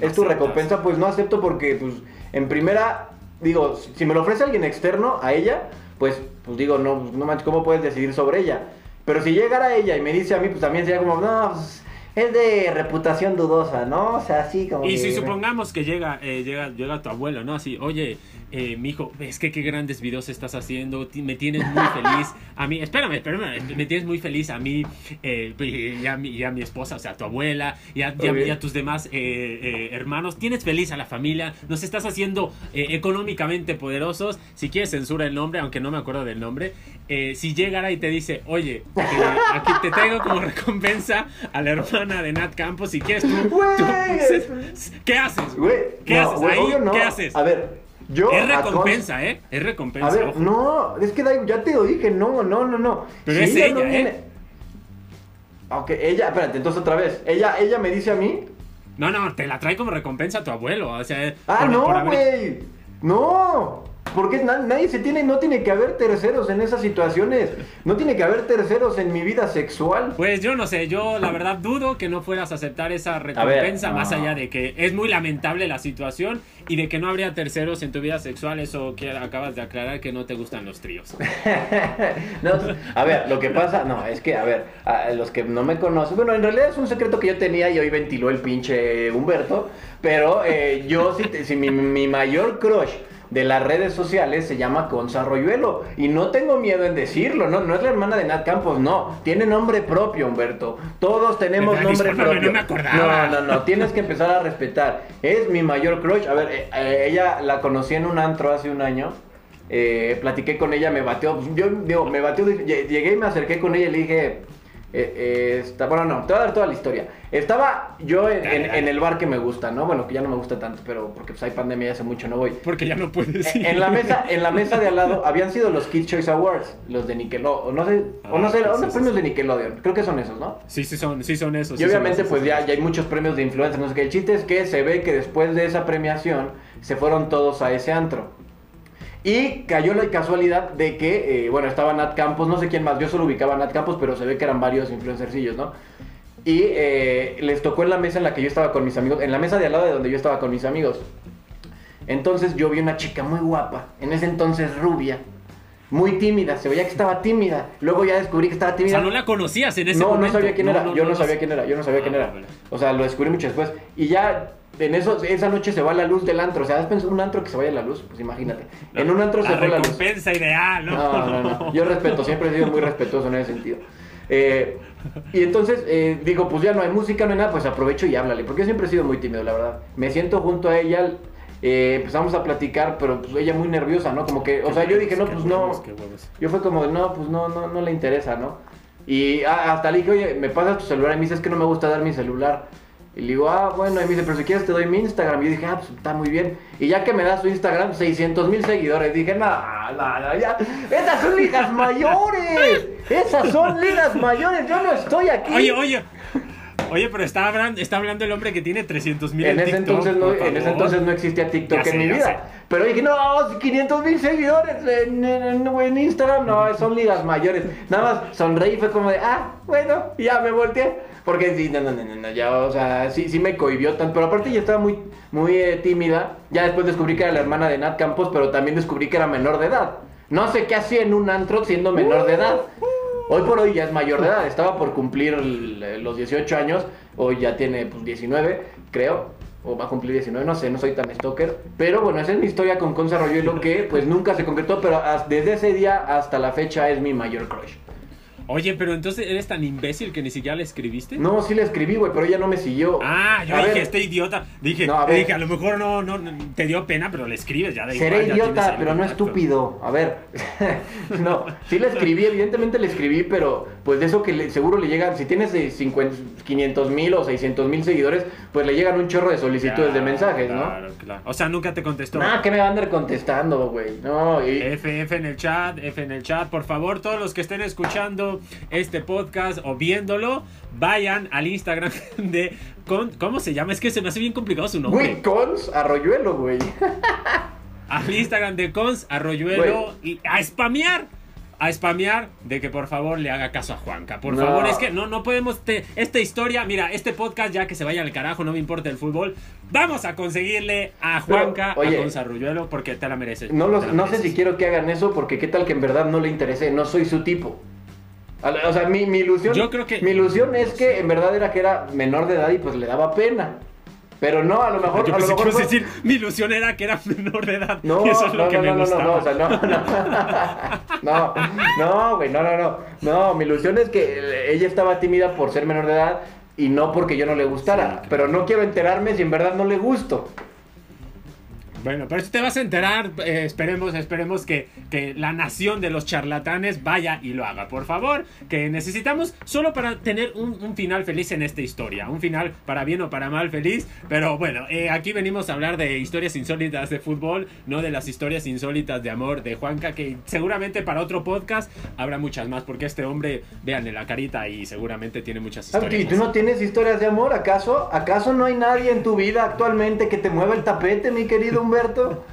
Es tu recompensa, pues no acepto porque, pues, en primera, digo, si me lo ofrece alguien externo a ella, pues, pues digo, no, no manches, ¿cómo puedes decidir sobre ella? Pero si llegara ella y me dice a mí, pues también sería como, no, pues, es de reputación dudosa, ¿no? O sea, así como Y que- si supongamos que llega, eh, llega, llega tu abuelo, ¿no? Así, oye, eh, mijo, es que qué grandes videos estás haciendo, me tienes muy feliz. A mí, espérame, espérame, me tienes muy feliz a mí eh, y, a mi, y a mi esposa, o sea, a tu abuela y a, y a- Ok. y a tus demás eh, eh, hermanos. Tienes feliz a la familia, nos estás haciendo eh, económicamente poderosos. Si quieres, censura el nombre, aunque no me acuerdo del nombre. Si llegara y te dice, oye, aquí te traigo como recompensa a la hermana de Nat Campos, si quieres tú, tú- es- ¿qué haces? ¿Qué no, haces ahí? no. ¿Qué haces? A ver, yo... Es recompensa, ¿eh? Es recompensa. A ver, ojo. no, es que ya te lo dije, no, no, no, no. Pero es ella, ¿eh? Ok, ella, espérate, entonces otra vez. Ella, ella me dice a mí. No, no, te la trae como recompensa a tu abuelo. O sea, Ah, por- no, haber- güey. No. Porque na- nadie se tiene, no tiene que haber terceros en esas situaciones. No tiene que haber terceros en mi vida sexual. Pues yo no sé, yo la verdad dudo que no fueras a aceptar esa recompensa, no. más allá de que es muy lamentable la situación y de que no habría terceros en tu vida sexual, eso que acabas de aclarar que no te gustan los tríos. No, a ver, lo que pasa, no, es que, a ver, a los que no me conocen, bueno, en realidad es un secreto que yo tenía y hoy ventiló el pinche Humberto, pero eh, yo sí, mi, mi mayor crush de las redes sociales se llama Conza Royuelo y no tengo miedo en decirlo, no, no es la hermana de Nat Campos, no, tiene nombre propio Humberto, todos tenemos Verdad, nombre propio. no me acordaba. No, no, no, tienes que empezar a respetar, es mi mayor crush, a ver, eh, eh, ella la conocí en un antro hace un año. Eh, platiqué con ella, me bateó. Yo digo, me bateó. lle- Llegué y me acerqué con ella y le dije. Eh, eh, está, bueno, no, te voy a dar toda la historia. Estaba yo en, el bar que me gusta, ¿no? Bueno, que ya no me gusta tanto, pero porque pues hay pandemia y hace mucho no voy. Porque ya no puedes ir. En la mesa, en la mesa de al lado habían sido los Kids Choice Awards, los de Nickelodeon, o no sé, o no Ah, sé, sí, unos sí, premios sí. de Nickelodeon, creo que son esos, ¿no? Sí, sí son, sí son esos. Y obviamente esos, pues ya, ya hay muchos premios de influencers, no sé qué. El chiste es que se ve que después de esa premiación se fueron todos a ese antro. Y cayó la casualidad de que, eh, bueno, estaba Nat Campos, no sé quién más, yo solo ubicaba a Nat Campos, pero se ve que eran varios influencercillos, ¿no? Y eh, les tocó en la mesa en la que yo estaba con mis amigos, en la mesa de al lado de donde yo estaba con mis amigos. Entonces yo vi una chica muy guapa, en ese entonces rubia, muy tímida, se veía que estaba tímida. Luego ya descubrí que estaba O tímida. sea, no la conocías en ese no, momento. no sabía quién era. yo no, sabía sé. quién era. Yo no sabía quién Ah, era. vale. O sea, lo descubrí mucho después. Y ya en eso, esa noche se va la luz del antro. O sea, ¿has un antro que se vaya la luz? Pues imagínate. En un antro se la fue la luz. recompensa ideal, ¿no? No, no, no. Yo respeto, siempre he sido muy respetuoso en ese sentido. Eh, y entonces eh, digo, pues ya no hay música, no hay nada, pues aprovecho y háblale. Porque yo siempre he sido muy tímido, la verdad. Me siento junto a ella, eh, empezamos a platicar, pero pues ella muy nerviosa, ¿no? Como que, o sea, yo dije, no, pues no. Yo fue como, no, pues no, no, no le interesa, ¿no? Y hasta le dije, oye, me pasas tu celular. Y me dice, es que no me gusta dar mi celular. Y le digo, ah, bueno. Y me dice, pero si quieres te doy mi Instagram. Y yo dije, ah, pues está muy bien. Y ya que me da su Instagram, 600 mil seguidores. Dije, no, no, ya. Esas son ligas mayores. Esas son ligas mayores. Yo no estoy aquí. Oye, oye. Oye, pero está hablando, está hablando el hombre que tiene 300 mil en ese, entonces no, en ese entonces no existía TikTok sé, en mi vida. sé. Pero dije, no, 500 mil seguidores en, en- en Instagram, no, son ligas mayores. Nada más sonreí y fue como de, ah, bueno, ya me volteé. Porque sí, no, no, no, no, ya, o sea, sí, sí me cohibió tanto. Pero aparte ya estaba muy, muy eh, tímida. Ya después descubrí que era la hermana de Nat Campos, pero también descubrí que era menor de edad. No sé qué hacía en un antro siendo menor de edad. Hoy por hoy ya es mayor de edad, estaba por cumplir los 18 años, hoy ya tiene pues 19, creo, o va a cumplir 19, no sé, no soy tan stalker. Pero bueno, esa es mi historia con Conza Royuelo que pues nunca se concretó, pero desde ese día hasta la fecha es mi mayor crush. Oye, pero entonces eres tan imbécil que ni siquiera le escribiste. No, sí le escribí, güey, pero ella no me siguió. Ah, yo A dije, ver, este idiota. Dije, No, a ver. dije, a lo mejor no, no, no, te dio pena, pero le escribes ya de Seré igual, idiota, pero no contacto. estúpido. A ver, no, sí le escribí, evidentemente le escribí, pero pues de eso que le- seguro le llegan, si tienes eh, 50 500 mil o 600 mil seguidores, pues le llegan un chorro de solicitudes de Claro, mensajes, ¿no? Claro, claro. O sea, nunca te contestó. Nah, que me va a andar contestando, güey. No, y... F, F en el chat, F en el chat. Por favor, todos los que estén escuchando este podcast o viéndolo, vayan al Instagram de. con- ¿Cómo se llama? Es que se me hace bien complicado su nombre. Güey, cons arroyuelo, güey. Al Instagram de Cons, Arroyuelo y a spamear. A spamear de que por favor le haga caso a Juanca. Por No. favor, es que no, no podemos. te- esta historia, mira, este podcast ya que se vaya al carajo, no me importa el fútbol. Vamos a conseguirle a Pero, Juanca, oye, a Cons Arroyuelo, porque te la mereces. No, los, la no sé mereces. si quiero que hagan eso porque qué tal que en verdad no le interesé, no soy su tipo. O sea, mi, mi ilusión, Yo creo que- mi ilusión es que en verdad era que era menor de edad y pues le daba pena. Pero no, a lo mejor, Yo a lo mejor fue- decir, mi ilusión era que era menor de edad. No, y eso es lo no, que no, me no, no, gustaba. no, o sea, no, no, no, no, güey, no, no, no, no, mi ilusión es que ella estaba tímida por ser menor de edad y no porque yo no le gustara, Sí, pero no quiero enterarme si en verdad no le gusto. Bueno, pero eso te vas a enterar. eh, esperemos, esperemos que, que la nación de los charlatanes vaya y lo haga, por favor. Que necesitamos solo para tener un, un final feliz en esta historia. Un final para bien o para mal feliz. Pero bueno, eh, aquí venimos a hablar de historias insólitas de fútbol, no de las historias insólitas de amor de Juanca. Que seguramente para otro podcast habrá muchas más. Porque este hombre, véanle la carita y seguramente tiene muchas historias. ¿Y tú no tienes historias de amor? ¿Acaso? ¿Acaso no hay nadie en tu vida actualmente que te mueva el tapete, mi querido Humberto?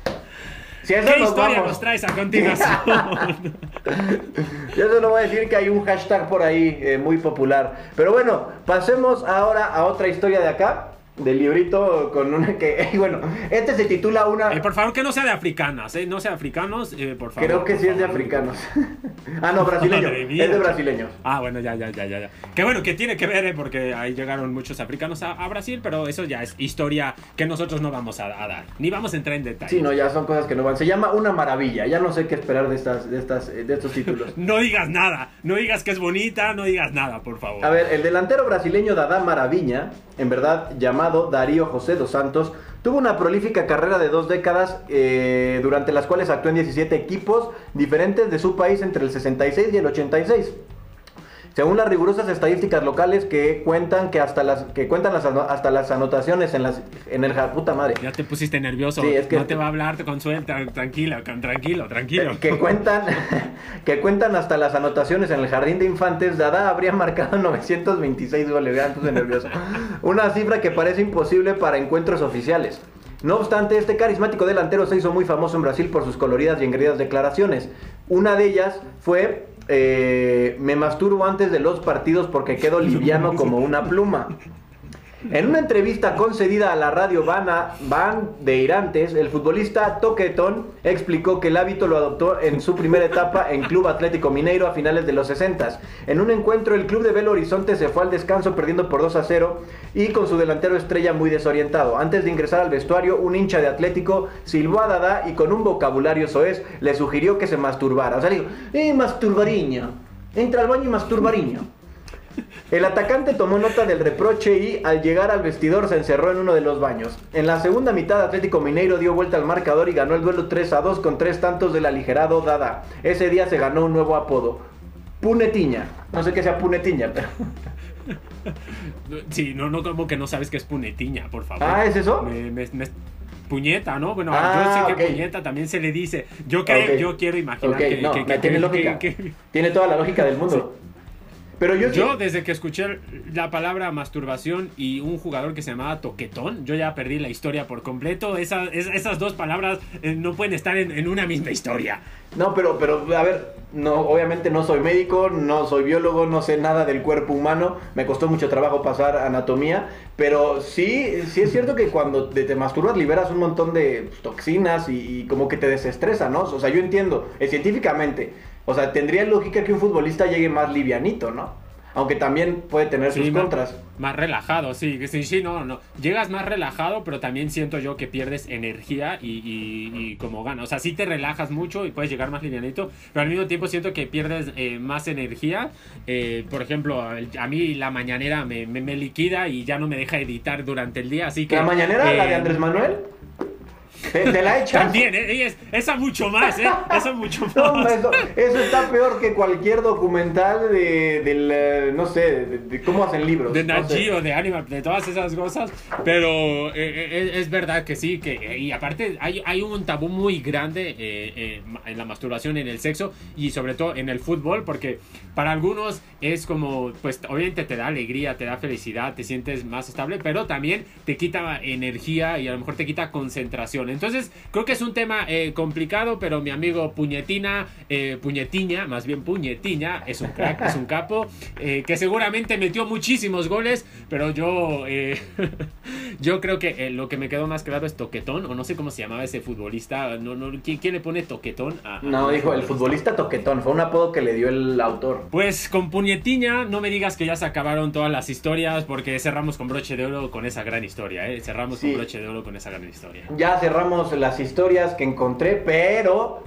Si a eso ¿Qué nos historia vamos. nos traes a continuación? Yo solo voy a decir que hay un hashtag por ahí eh, muy popular. Pero bueno, pasemos ahora a otra historia de acá, del librito con una que, bueno, este se titula una... Eh, por favor, que no sea de africanas, ¿eh? No sea de africanos, eh, por favor. Creo que sí es de favor. africanos. ah, no, brasileño. Es de brasileños. Ah, bueno, ya, ya, ya, ya, ya. Que bueno, que tiene que ver, ¿eh? Porque ahí llegaron muchos africanos a, a Brasil, pero eso ya es historia que nosotros no vamos a, a dar. Ni vamos a entrar en detalle. Sí, no, ya son cosas que no van. Se llama Una Maravilla. Ya no sé qué esperar de estas, de estas, eh, de estos títulos. No digas nada, no digas que es bonita, no digas nada, por favor. A ver, el delantero brasileño Dada Maraviña, en verdad llamado Darío José dos Santos, tuvo una prolífica carrera de dos décadas eh, durante las cuales actuó en 17 equipos diferentes de su país entre el 66 y el 86. Según las rigurosas estadísticas locales que cuentan que hasta las que cuentan las hasta las anotaciones en las en el puta madre Ya te pusiste nervioso. Sí, es que- No te va a hablar con suelta, tranquilo, tranquilo, tranquilo. Que cuentan que cuentan hasta las anotaciones en el jardín de infantes, Dada habría marcado 926 goles, vean, entonces nervioso. Una cifra que parece imposible para encuentros oficiales. No obstante, este carismático delantero se hizo muy famoso en Brasil por sus coloridas y engreídas declaraciones. Una de ellas fue eh, me masturbo antes de los partidos porque quedo liviano como una pluma. En una entrevista concedida a la radio Bana, Bandeirantes, el futbolista Toquetón explicó que el hábito lo adoptó en su primera etapa en Club Atlético Mineiro a finales de los 60. En un encuentro, el club de Belo Horizonte se fue al descanso perdiendo por 2 a 0 y con su delantero estrella muy desorientado. Antes de ingresar al vestuario, un hincha de Atlético silbó a Dada y con un vocabulario soez le sugirió que se masturbara. O sea, le dijo, ¡eh, masturbariño! Entra al baño y masturbariño. El atacante tomó nota del reproche y al llegar al vestidor se encerró en uno de los baños. En la segunda mitad Atlético Mineiro dio vuelta al marcador y ganó el duelo 3 a 2 con tres tantos del aligerado Dada. Ese día se ganó un nuevo apodo. Punetiña. No sé qué sea Punetiña, pero... Sí, no, no, como que no sabes que es punetiña, por favor. Ah, ¿es eso? Me- me- me- puñeta, ¿no? Bueno, Ah, yo sé que puñeta también se le dice. Yo, creo, yo quiero imaginar Ok, que, no, que- me que- tiene lógica. Tiene toda la lógica del mundo. Pero yo, sí- Yo, desde que escuché la palabra masturbación y un jugador que se llamaba Toquetón, yo ya perdí la historia por completo. Esa- es- esas dos palabras eh, no pueden estar en, en una misma historia. No, pero, pero, a ver, no, obviamente no soy médico, no soy biólogo, no sé nada del cuerpo humano, me costó mucho trabajo pasar anatomía, pero sí, sí es cierto que cuando te, te masturbas liberas un montón de pues, toxinas y, y como que te desestresa, ¿no? O sea, yo entiendo, eh, científicamente, o sea, tendría lógica que un futbolista llegue más livianito, ¿no? Aunque también puede tener Sí, sus contras. Más relajado, sí, sí, sí, no, no. Llegas más relajado, pero también siento yo que pierdes energía y, y- y como ganas. O sea, sí te relajas mucho y puedes llegar más livianito, pero al mismo tiempo siento que pierdes eh, más energía. Eh, por ejemplo, a mí la mañanera me, me- me liquida y ya no me deja editar durante el día, así que... ¿La mañanera, la de eh, Andrés Manuel? ¿Te, te la echas? También, ¿eh? Es- esa mucho más, ¿eh? Esa mucho más. No, eso, eso está peor que cualquier documental de, del, eh, no sé, de, de cómo hacen libros. de Nat. Geo, de Animal, de todas esas cosas. Pero eh, eh, es verdad que sí, que eh, y aparte hay, hay un tabú muy grande eh, eh, en la masturbación, en el sexo y sobre todo en el fútbol, porque para algunos es como, pues obviamente te da alegría, te da felicidad, te sientes más estable, pero también te quita energía y a lo mejor te quita concentración. Entonces creo que es un tema eh, complicado, pero mi amigo Puñetina, eh, Puñetiña, más bien Puñetiña, es un crack, es un capo, eh, que seguramente metió muchísimos goles, pero yo, eh, yo creo que eh, lo que me quedó más claro es Toquetón, o no sé cómo se llamaba ese futbolista, no, no, ¿quién, quién le pone Toquetón? a- a- No, dijo el futbolista toquetón, fue un apodo que le dio el autor. Pues con puñetiña, no me digas que ya se acabaron todas las historias, porque cerramos con broche de oro con esa gran historia, ¿eh? Cerramos Sí. con broche de oro con esa gran historia. Ya cerramos las historias que encontré, pero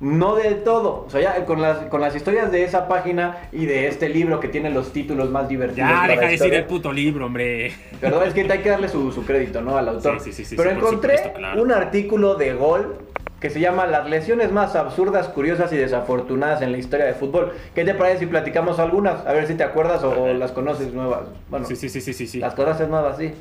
no del todo. O sea, ya con las, con las historias de esa página y de este libro que tiene los títulos más divertidos. Ya, deja de decir el puto libro, hombre. Perdón, es que hay que darle su, su crédito, ¿no? Al autor. Sí, sí, sí, Pero encontré supuesto, un artículo de Gol que se llama Las lesiones más absurdas, curiosas y desafortunadas en la historia de fútbol. ¿Qué te parece si platicamos algunas? A ver si te acuerdas o, o las conoces nuevas. Bueno, sí, sí, sí, sí. sí. las conoces nuevas, sí.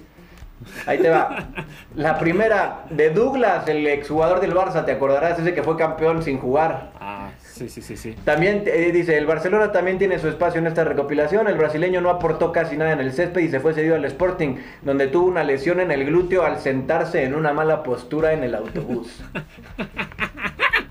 Ahí te va. La primera, de Douglas, el exjugador del Barça, te acordarás, ese que fue campeón sin jugar. Ah, sí, sí, sí, sí. También eh, dice, el Barcelona también tiene su espacio en esta recopilación. El brasileño no aportó casi nada en el césped y se fue cedido al Sporting, donde tuvo una lesión en el glúteo al sentarse en una mala postura en el autobús.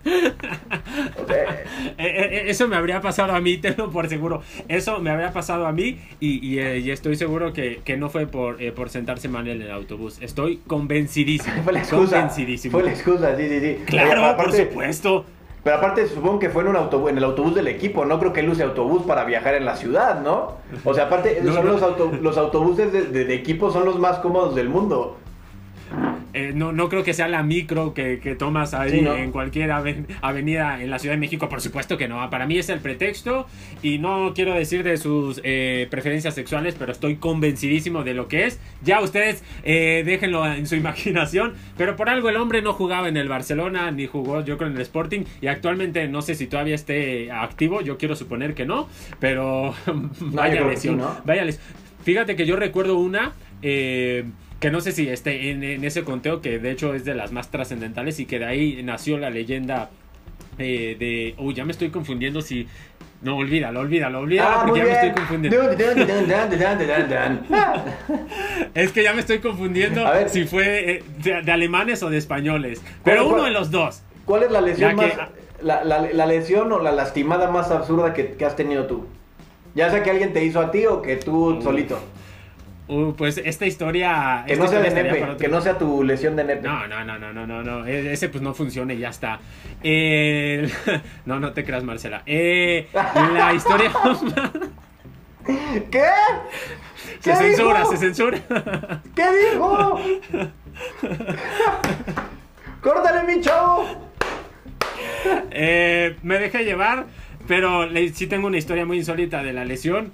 O sea, Eh, eh, Eso me habría pasado a mí, tenlo por seguro. Eso me habría pasado a mí y, y, eh, y estoy seguro que, que no fue por, eh, por sentarse mal en el autobús. Estoy convencidísimo. fue la excusa. Convencidísimo. Fue la excusa, sí, sí, sí. Claro, Oye, por aparte- supuesto. Pero aparte supongo que fue en un autobús, en el autobús del equipo, no creo que él use autobús para viajar en la ciudad, ¿no? O sea, aparte No, son no. Los, auto- los autobuses de, de- de equipo son los más cómodos del mundo. Eh, no, no creo que sea la micro que, que tomas ahí Sí, ¿no? en cualquier aven- avenida en la Ciudad de México, por supuesto que no. Para mí es el pretexto y no quiero decir de sus eh, preferencias sexuales, pero estoy convencidísimo de lo que es. Ya ustedes eh, déjenlo en su imaginación, pero por algo el hombre no jugaba en el Barcelona ni jugó yo creo en el Sporting y actualmente no sé si todavía esté activo, yo quiero suponer que no, pero vaya sí, ¿no? vaya lesión. Fíjate que yo recuerdo una eh, que no sé si esté en, en ese conteo, que de hecho es de las más trascendentales y que de ahí nació la leyenda eh, de... Uy, ya me estoy confundiendo si... No, olvídalo, olvídalo, olvídalo, Ah, porque ya me estoy confundiendo. Es que ya me estoy confundiendo si fue eh, de, de alemanes o de españoles. Pero ¿Cuál- uno de los dos. ¿Cuál es la lesión más... que- La, la- la lesión o la lastimada más absurda que, que has tenido tú? Ya sea que alguien te hizo a ti o que tú solito. Uh, pues esta historia... Que esta no sea de historia nepe, que no sea tu lesión de nepe. No, no, no, no, no, no, no. E- Ese pues no funciona y ya está. No, no te creas, Marcela. Eh, la historia... ¿Qué? se ¿Qué censura, dijo? se censura. ¿Qué dijo? ¡Córtale, mi chavo! Eh, me dejé llevar, pero le- sí tengo una historia muy insólita de la lesión.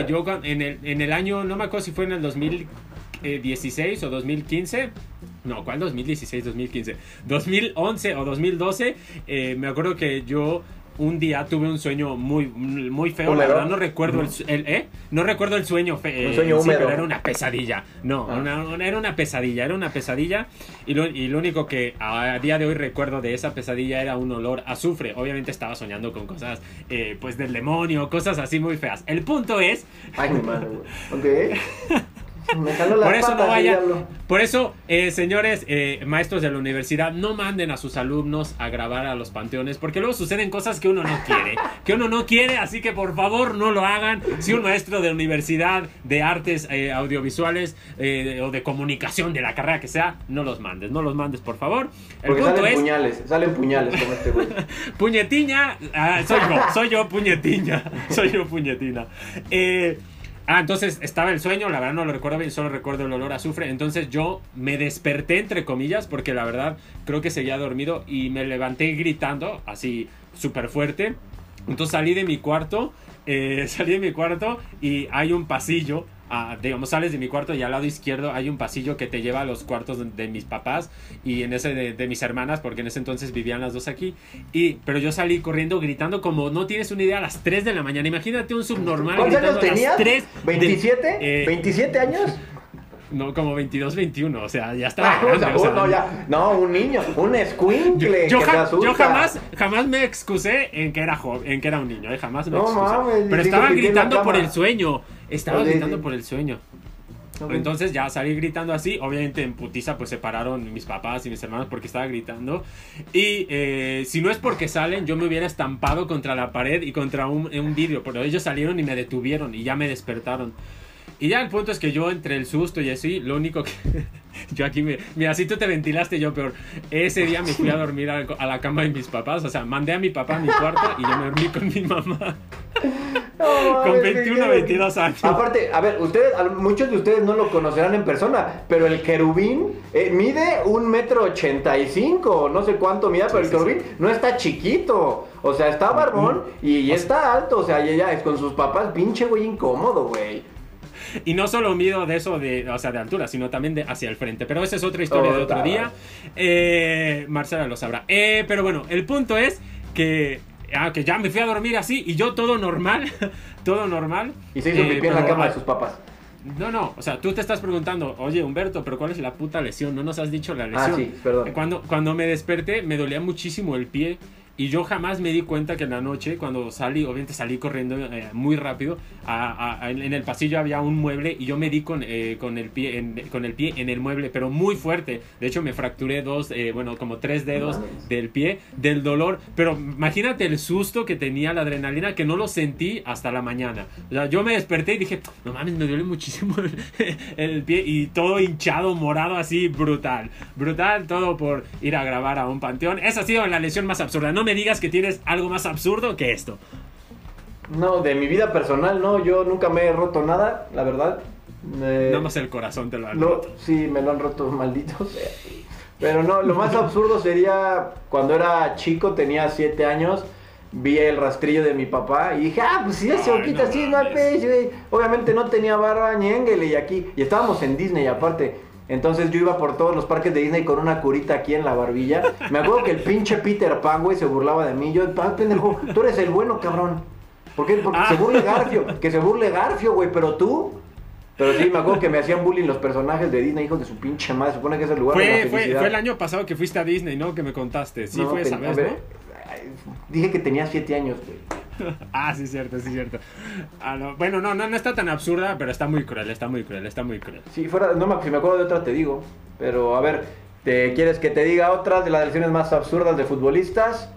Eh, yo en el, en el año, no me acuerdo si fue en el 2016 o 2015. No, ¿cuál 2016, 2015? 2011 o 2012. eh, me acuerdo que yo un día tuve un sueño muy, muy feo. La verdad no recuerdo el, el- ¿eh? No recuerdo el sueño fe- Un eh, sueño sí, húmedo. pero era una pesadilla. No, Ah. una- era una pesadilla, era una pesadilla. Y lo, y lo único que a día de hoy recuerdo de esa pesadilla era un olor a azufre. Obviamente estaba soñando con cosas eh, pues del demonio, cosas así muy feas. El punto es, Ay, mi madre. Ok. Me jaló las por eso no patas, vayan, por eso, eh, señores eh, maestros de la universidad, no manden a sus alumnos a grabar a los panteones, porque luego suceden cosas que uno no quiere, que uno no quiere, así que por favor no lo hagan. Si un maestro de universidad de artes eh, audiovisuales o de comunicación de la carrera que sea, no los mandes, no los mandes, por favor. El Porque punto salen es, puñales, salen puñales como este güey. Puñetiña, ah, soy yo, soy yo puñetiña, soy yo puñetina. Eh, ah, entonces estaba el sueño, la verdad no lo recuerdo bien, solo recuerdo el olor a azufre. Entonces yo me desperté entre comillas porque la verdad creo que seguía dormido y me levanté gritando así súper fuerte. Entonces salí de mi cuarto, eh, salí de mi cuarto y hay un pasillo. Ah, digamos, sales de mi cuarto y al lado izquierdo hay un pasillo que te lleva a los cuartos de, de mis papás y en ese de, de mis hermanas, porque en ese entonces vivían las dos aquí. Y, pero yo salí corriendo gritando como no tienes una idea a las 3 de la mañana. Imagínate un subnormal ¿Cuántos años gritando a las tenías? 3 de- ¿27? eh, ¿27 años? No, como 22, 21. O sea, ya estaba. Ah, grande, o sea, no, ya. No, un niño, un Yo, escuincle yo que te asusta. yo jamás, jamás me excusé en que era joven, en que era un niño, eh, jamás me No excusé. mames, Pero dijo estaba que tiene gritando por el sueño. Estaba gritando por el sueño. Ok. Entonces ya salí gritando así, obviamente en putiza pues se pararon mis papás y mis hermanos porque estaba gritando. Y eh, si no es porque salen, yo me hubiera estampado contra la pared y contra un, un vidrio, pero ellos salieron y me detuvieron y ya me despertaron. Y ya el punto es que yo entre el susto y así, lo único que... yo aquí me... Mira, si tú te ventilaste, yo peor. Ese día me fui a dormir a, a la cama de mis papás, o sea, mandé a mi papá a mi cuarto y yo me dormí con mi mamá. No, Con mames, 21, qué- 22 años. Aparte, a ver, ustedes, muchos de ustedes no lo conocerán en persona, pero el querubín eh, mide un metro ochenta y cinco, no sé cuánto mide, pero el sí, sí. querubín no está chiquito, o sea, está barbón y, y está alto, o sea, y ella es con sus papás, pinche güey incómodo, güey. Y no solo mido de eso, de, o sea, de altura, sino también de hacia el frente. Pero esa es otra historia de otro día. Eh, Marcela lo sabrá. Eh, pero bueno, el punto es que, ah, que ya me fui a dormir así y yo todo normal. todo normal. Y se hizo Eh, pipí en la cama ah, de sus papás. No, no, o sea, tú te estás preguntando, oye Humberto, pero ¿cuál es la puta lesión? No nos has dicho la lesión. Ah, sí, perdón. Cuando, cuando me desperté, me dolía muchísimo el pie y yo jamás me di cuenta que en la noche, cuando salí, obviamente salí corriendo eh, muy rápido, a- a- en el pasillo había un mueble y yo me di con, eh, con, el pie en, con el pie en el mueble, pero muy fuerte. De hecho, me fracturé dos, eh, bueno, como tres dedos del pie, del dolor. Pero imagínate el susto que tenía la adrenalina que no lo sentí hasta la mañana. O sea, yo me desperté y dije, no mames, me duele muchísimo el, el pie y todo hinchado, morado, así, brutal. Brutal, todo por ir a grabar a un panteón. Esa ha sido la lesión más absurda. No me digas que tienes algo más absurdo que esto. No, de mi vida personal, no, yo nunca me he roto nada, la verdad. Eh, Nada más el corazón te lo han lo- roto. sí, me lo han roto, maldito sea. Pero no, lo más absurdo sería cuando era chico, tenía 7 años, vi el rastrillo de mi papá y dije, ah, pues si ya se Ay, lo quita no así, no hay pez, güey. Obviamente no tenía barba ni enguele y aquí, y estábamos en Disney aparte. Entonces yo iba por todos los parques de Disney con una curita aquí en la barbilla. Me acuerdo que el pinche Peter Pan, güey, se burlaba de mí. Yo, ah, pendejo, tú eres el bueno, cabrón. ¿Por qué? Porque Ah. se burle Garfio. Que se burle Garfio, güey, pero tú... Pero sí, me acuerdo que me hacían bullying los personajes de Disney, hijos de su pinche madre. Se supone que es el lugar de la Fue, fue, fue el año pasado que fuiste a Disney, ¿no? Que me contaste. Sí, No, fue esa vez, ¿no? Dije que tenía 7 años, güey. Ah, sí, cierto, sí, cierto. Ah, no. Bueno, no, no, no está tan absurda, pero está muy cruel, está muy cruel, está muy cruel. Si fuera, no me, si me acuerdo de otra te digo. Pero a ver, ¿te quieres que te diga otras de las lesiones más absurdas de futbolistas?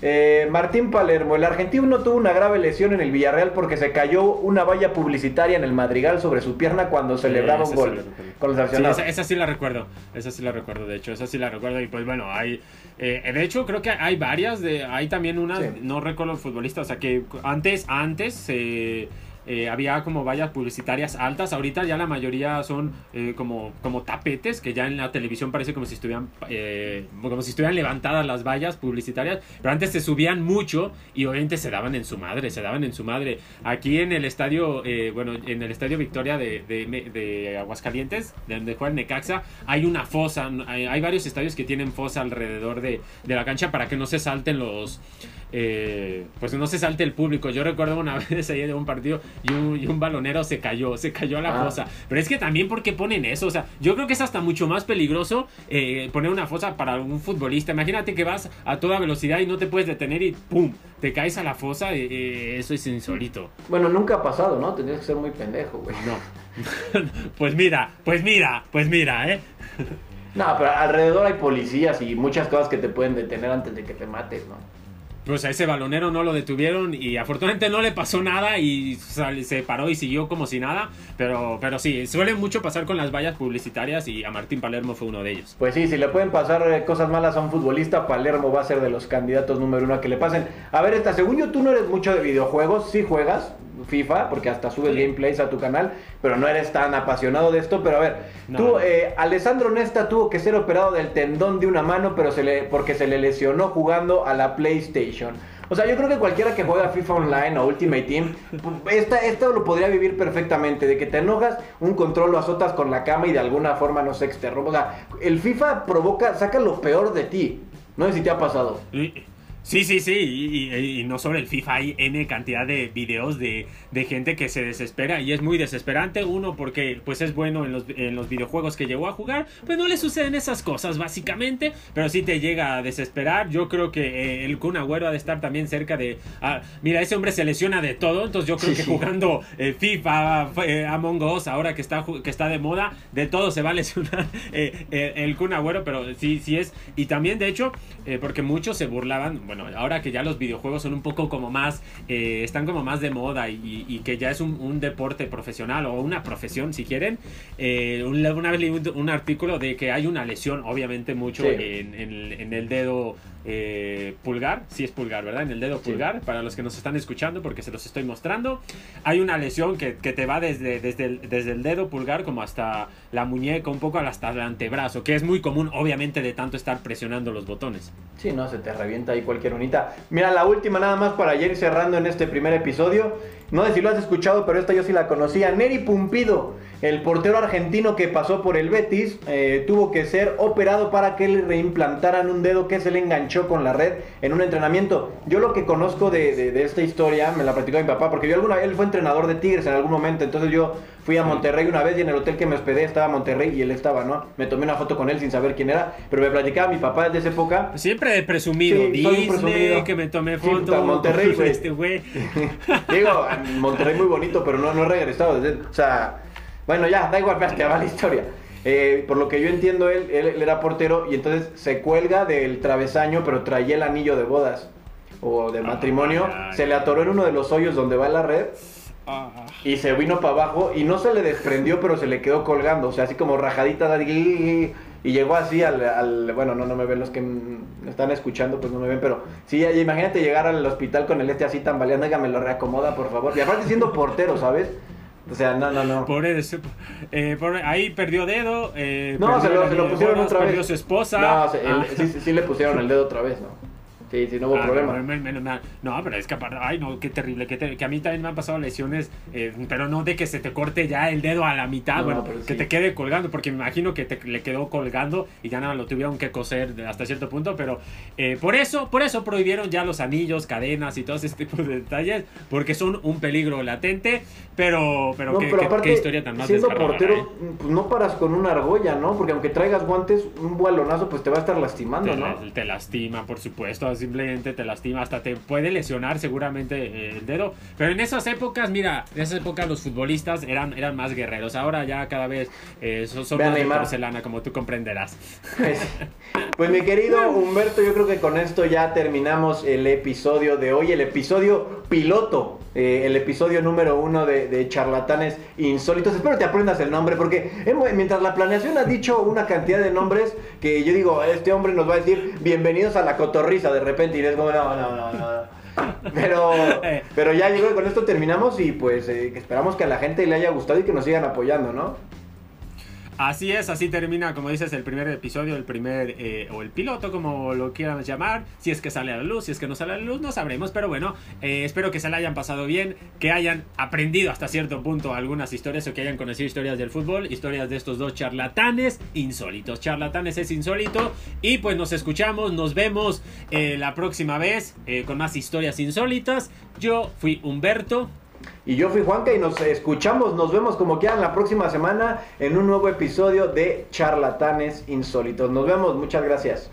Eh, Martín Palermo, el argentino tuvo una grave lesión en el Villarreal porque se cayó una valla publicitaria en el Madrigal sobre su pierna cuando celebraba Sí, un sí gol con los Sí, aficionados. esa, esa sí la recuerdo, esa sí la recuerdo, de hecho, esa sí la recuerdo. Y pues bueno, hay. eh, de hecho, creo que hay varias, de, hay también unas, Sí. no recuerdo el futbolista, o sea que antes, antes. eh, eh, había como vallas publicitarias altas, ahorita ya la mayoría son eh, como, como tapetes, que ya en la televisión parece como si estuvieran eh, como si estuvieran levantadas las vallas publicitarias, pero antes se subían mucho y obviamente se daban en su madre, se daban en su madre. Aquí en el estadio, eh, bueno, en el estadio Victoria de, de, de Aguascalientes, de donde juega el Necaxa, hay una fosa, hay, hay varios estadios que tienen fosa alrededor de, de la cancha para que no se salten los... eh, pues no se salte el público. Yo recuerdo una vez ahí de un partido y un, y un balonero se cayó, se cayó a la Ah. fosa. Pero es que también, ¿por qué ponen eso? O sea, yo creo que es hasta mucho más peligroso eh, poner una fosa para un futbolista. Imagínate que vas a toda velocidad y no te puedes detener y ¡pum! Te caes a la fosa. eh, eh, eso es insólito. Bueno, nunca ha pasado, ¿no? Tendrías que ser muy pendejo, güey. No. pues mira, pues mira, pues mira, ¿eh? No, pero alrededor hay policías y muchas cosas que te pueden detener antes de que te mates, ¿no? Pues a ese balonero no lo detuvieron y afortunadamente no le pasó nada y se paró y siguió como si nada. Pero, pero sí, suele mucho pasar con las vallas publicitarias y a Martín Palermo fue uno de ellos. Pues sí, si le pueden pasar eh, cosas malas a un futbolista, Palermo va a ser de los candidatos número uno que le pasen. A ver, esta, según yo, tú no eres mucho de videojuegos, sí juegas FIFA, porque hasta subes Sí. gameplays a tu canal, pero no eres tan apasionado de esto. Pero a ver, No. tú, eh, Alessandro Nesta tuvo que ser operado del tendón de una mano, pero se le, porque se le lesionó jugando a la PlayStation. O sea, yo creo que cualquiera que juega FIFA Online o Ultimate Team, esta, esto lo podría vivir perfectamente. De que te enojas, un control lo azotas con la cama y de alguna forma, no te roba. O sea, el FIFA provoca, saca lo peor de ti. No sé si te ha pasado. Y- Sí, sí, sí, y, y- y no solo el FIFA, hay N cantidad de videos de, de gente que se desespera y es muy desesperante. Uno, porque pues es bueno en los, en los videojuegos que llegó a jugar, pues no le suceden esas cosas básicamente, pero sí te llega a desesperar. Yo creo que eh, el Kun Agüero ha de estar también cerca de... ah, mira, ese hombre se lesiona de todo, entonces yo creo Sí, que sí. jugando eh, FIFA, eh, Among Us, ahora que está, que está de moda, de todo se va a lesionar eh, eh, el Kun Agüero, pero sí, sí es... Y también, de hecho, porque muchos se burlaban, bueno, ahora que ya los videojuegos son un poco como más, eh, están como más de moda y, y que ya es un, un deporte profesional o una profesión, si quieren, eh, un- una vez leí un, un artículo de que hay una lesión, obviamente mucho, Sí. en, en- en el dedo eh, pulgar, sí es pulgar, ¿verdad? En el dedo Sí. pulgar, para los que nos están escuchando, porque se los estoy mostrando, hay una lesión que, que te va desde, desde, el, desde el dedo pulgar como hasta la muñeca, un poco hasta el antebrazo, que es muy común, obviamente, de tanto estar presionando los botones. Sí, no, se te revienta ahí cualquier unita. Mira, la última nada más para ir cerrando en este primer episodio. No sé si lo has escuchado, pero esta yo sí la conocía. Neri Pumpido, el portero argentino que pasó por el Betis, eh, tuvo que ser operado para que le reimplantaran un dedo que se le enganchó con la red en un entrenamiento. Yo lo que conozco de, esta historia, me la platicó mi papá, porque yo alguna él fue entrenador de Tigres en algún momento, entonces yo fui a Monterrey una vez y en el hotel que me hospedé estaba Monterrey y él estaba, ¿no? Me tomé una foto con él sin saber quién era, pero me platicaba mi papá desde esa época Siempre he presumido. Sí, Disney, presumido. que me tomé Sí, foto. puta, Monterrey, güey. Este güey. Digo, Monterrey muy bonito, pero no, no he regresado. desde- o sea, bueno, ya, da igual, espérate, va la historia. Eh, por lo que yo entiendo, él, él, él era portero y entonces se cuelga del travesaño, pero traía el anillo de bodas o de matrimonio. ay, se le atoró en uno de los hoyos donde va la red Ah, y se vino para abajo y no se le desprendió, pero se le quedó colgando. O sea, así como rajadita. Y llegó así al, al- Bueno, no, no me ven los que me están escuchando, pues no me ven, pero sí, imagínate llegar al hospital con el este así tambaleando, oiga, me lo reacomoda, por favor. Y aparte siendo portero, ¿sabes? O sea, no, no, no. Por eso. eh, ahí perdió dedo. eh, No, perdió se lo, se pusieron otra vez. Perdió su esposa. No, el- Ah. sí, sí, sí le pusieron el dedo otra vez, ¿no? Sí, sí, no hubo Ah, problema. men- No, pero es que aparte, ay no, qué terrible, qué ter- que a mí también me han pasado lesiones, eh, pero no de que se te corte ya el dedo a la mitad, No, bueno, pero que sí. te quede colgando, porque me imagino que te, le quedó colgando y ya nada, lo tuvieron que coser hasta cierto punto, pero eh, por eso, por eso prohibieron ya los anillos, cadenas y todos ese tipo de detalles, porque son un peligro latente, pero, pero, No, qué, pero qué- aparte, qué historia tan más siendo desgarradora, portero, ¿eh? pues no paras con una argolla, ¿no? Porque aunque traigas guantes, un balonazo pues te va a estar lastimando, Te, ¿no? te lastima, por supuesto, simplemente te lastima, hasta te puede lesionar seguramente eh, el dedo. Pero en esas épocas, mira, en esas épocas los futbolistas eran, eran más guerreros. Ahora ya cada vez eh, son, son más de porcelana, como tú comprenderás. Pues mi querido Humberto, yo creo que con esto ya terminamos el episodio de hoy, el episodio piloto, eh, el episodio número uno de, de Charlatanes Insólitos. Espero te aprendas el nombre, porque hemos- mientras la planeación ha dicho una cantidad de nombres que yo digo, este hombre nos va a decir bienvenidos a la cotorriza de repente y es como, no, no, no, no. Pero, Eh. pero ya yo creo que con esto terminamos y pues eh, esperamos que a la gente le haya gustado y que nos sigan apoyando, ¿no? Así es, así termina, como dices, el primer episodio, el primer, eh, o el piloto, como lo quieran llamar. Si es que sale a la luz, si es que no sale a la luz, no sabremos. Pero bueno, eh, espero que se la hayan pasado bien, que hayan aprendido hasta cierto punto algunas historias o que hayan conocido historias del fútbol, historias de estos dos charlatanes insólitos. Charlatanes es insólito. Y pues nos escuchamos, nos vemos eh, la próxima vez con más historias insólitas. Yo fui Humberto. Y yo fui Juanca y nos escuchamos, nos vemos como quieran la próxima semana en un nuevo episodio de Charlatanes Insólitos. Nos vemos, muchas gracias.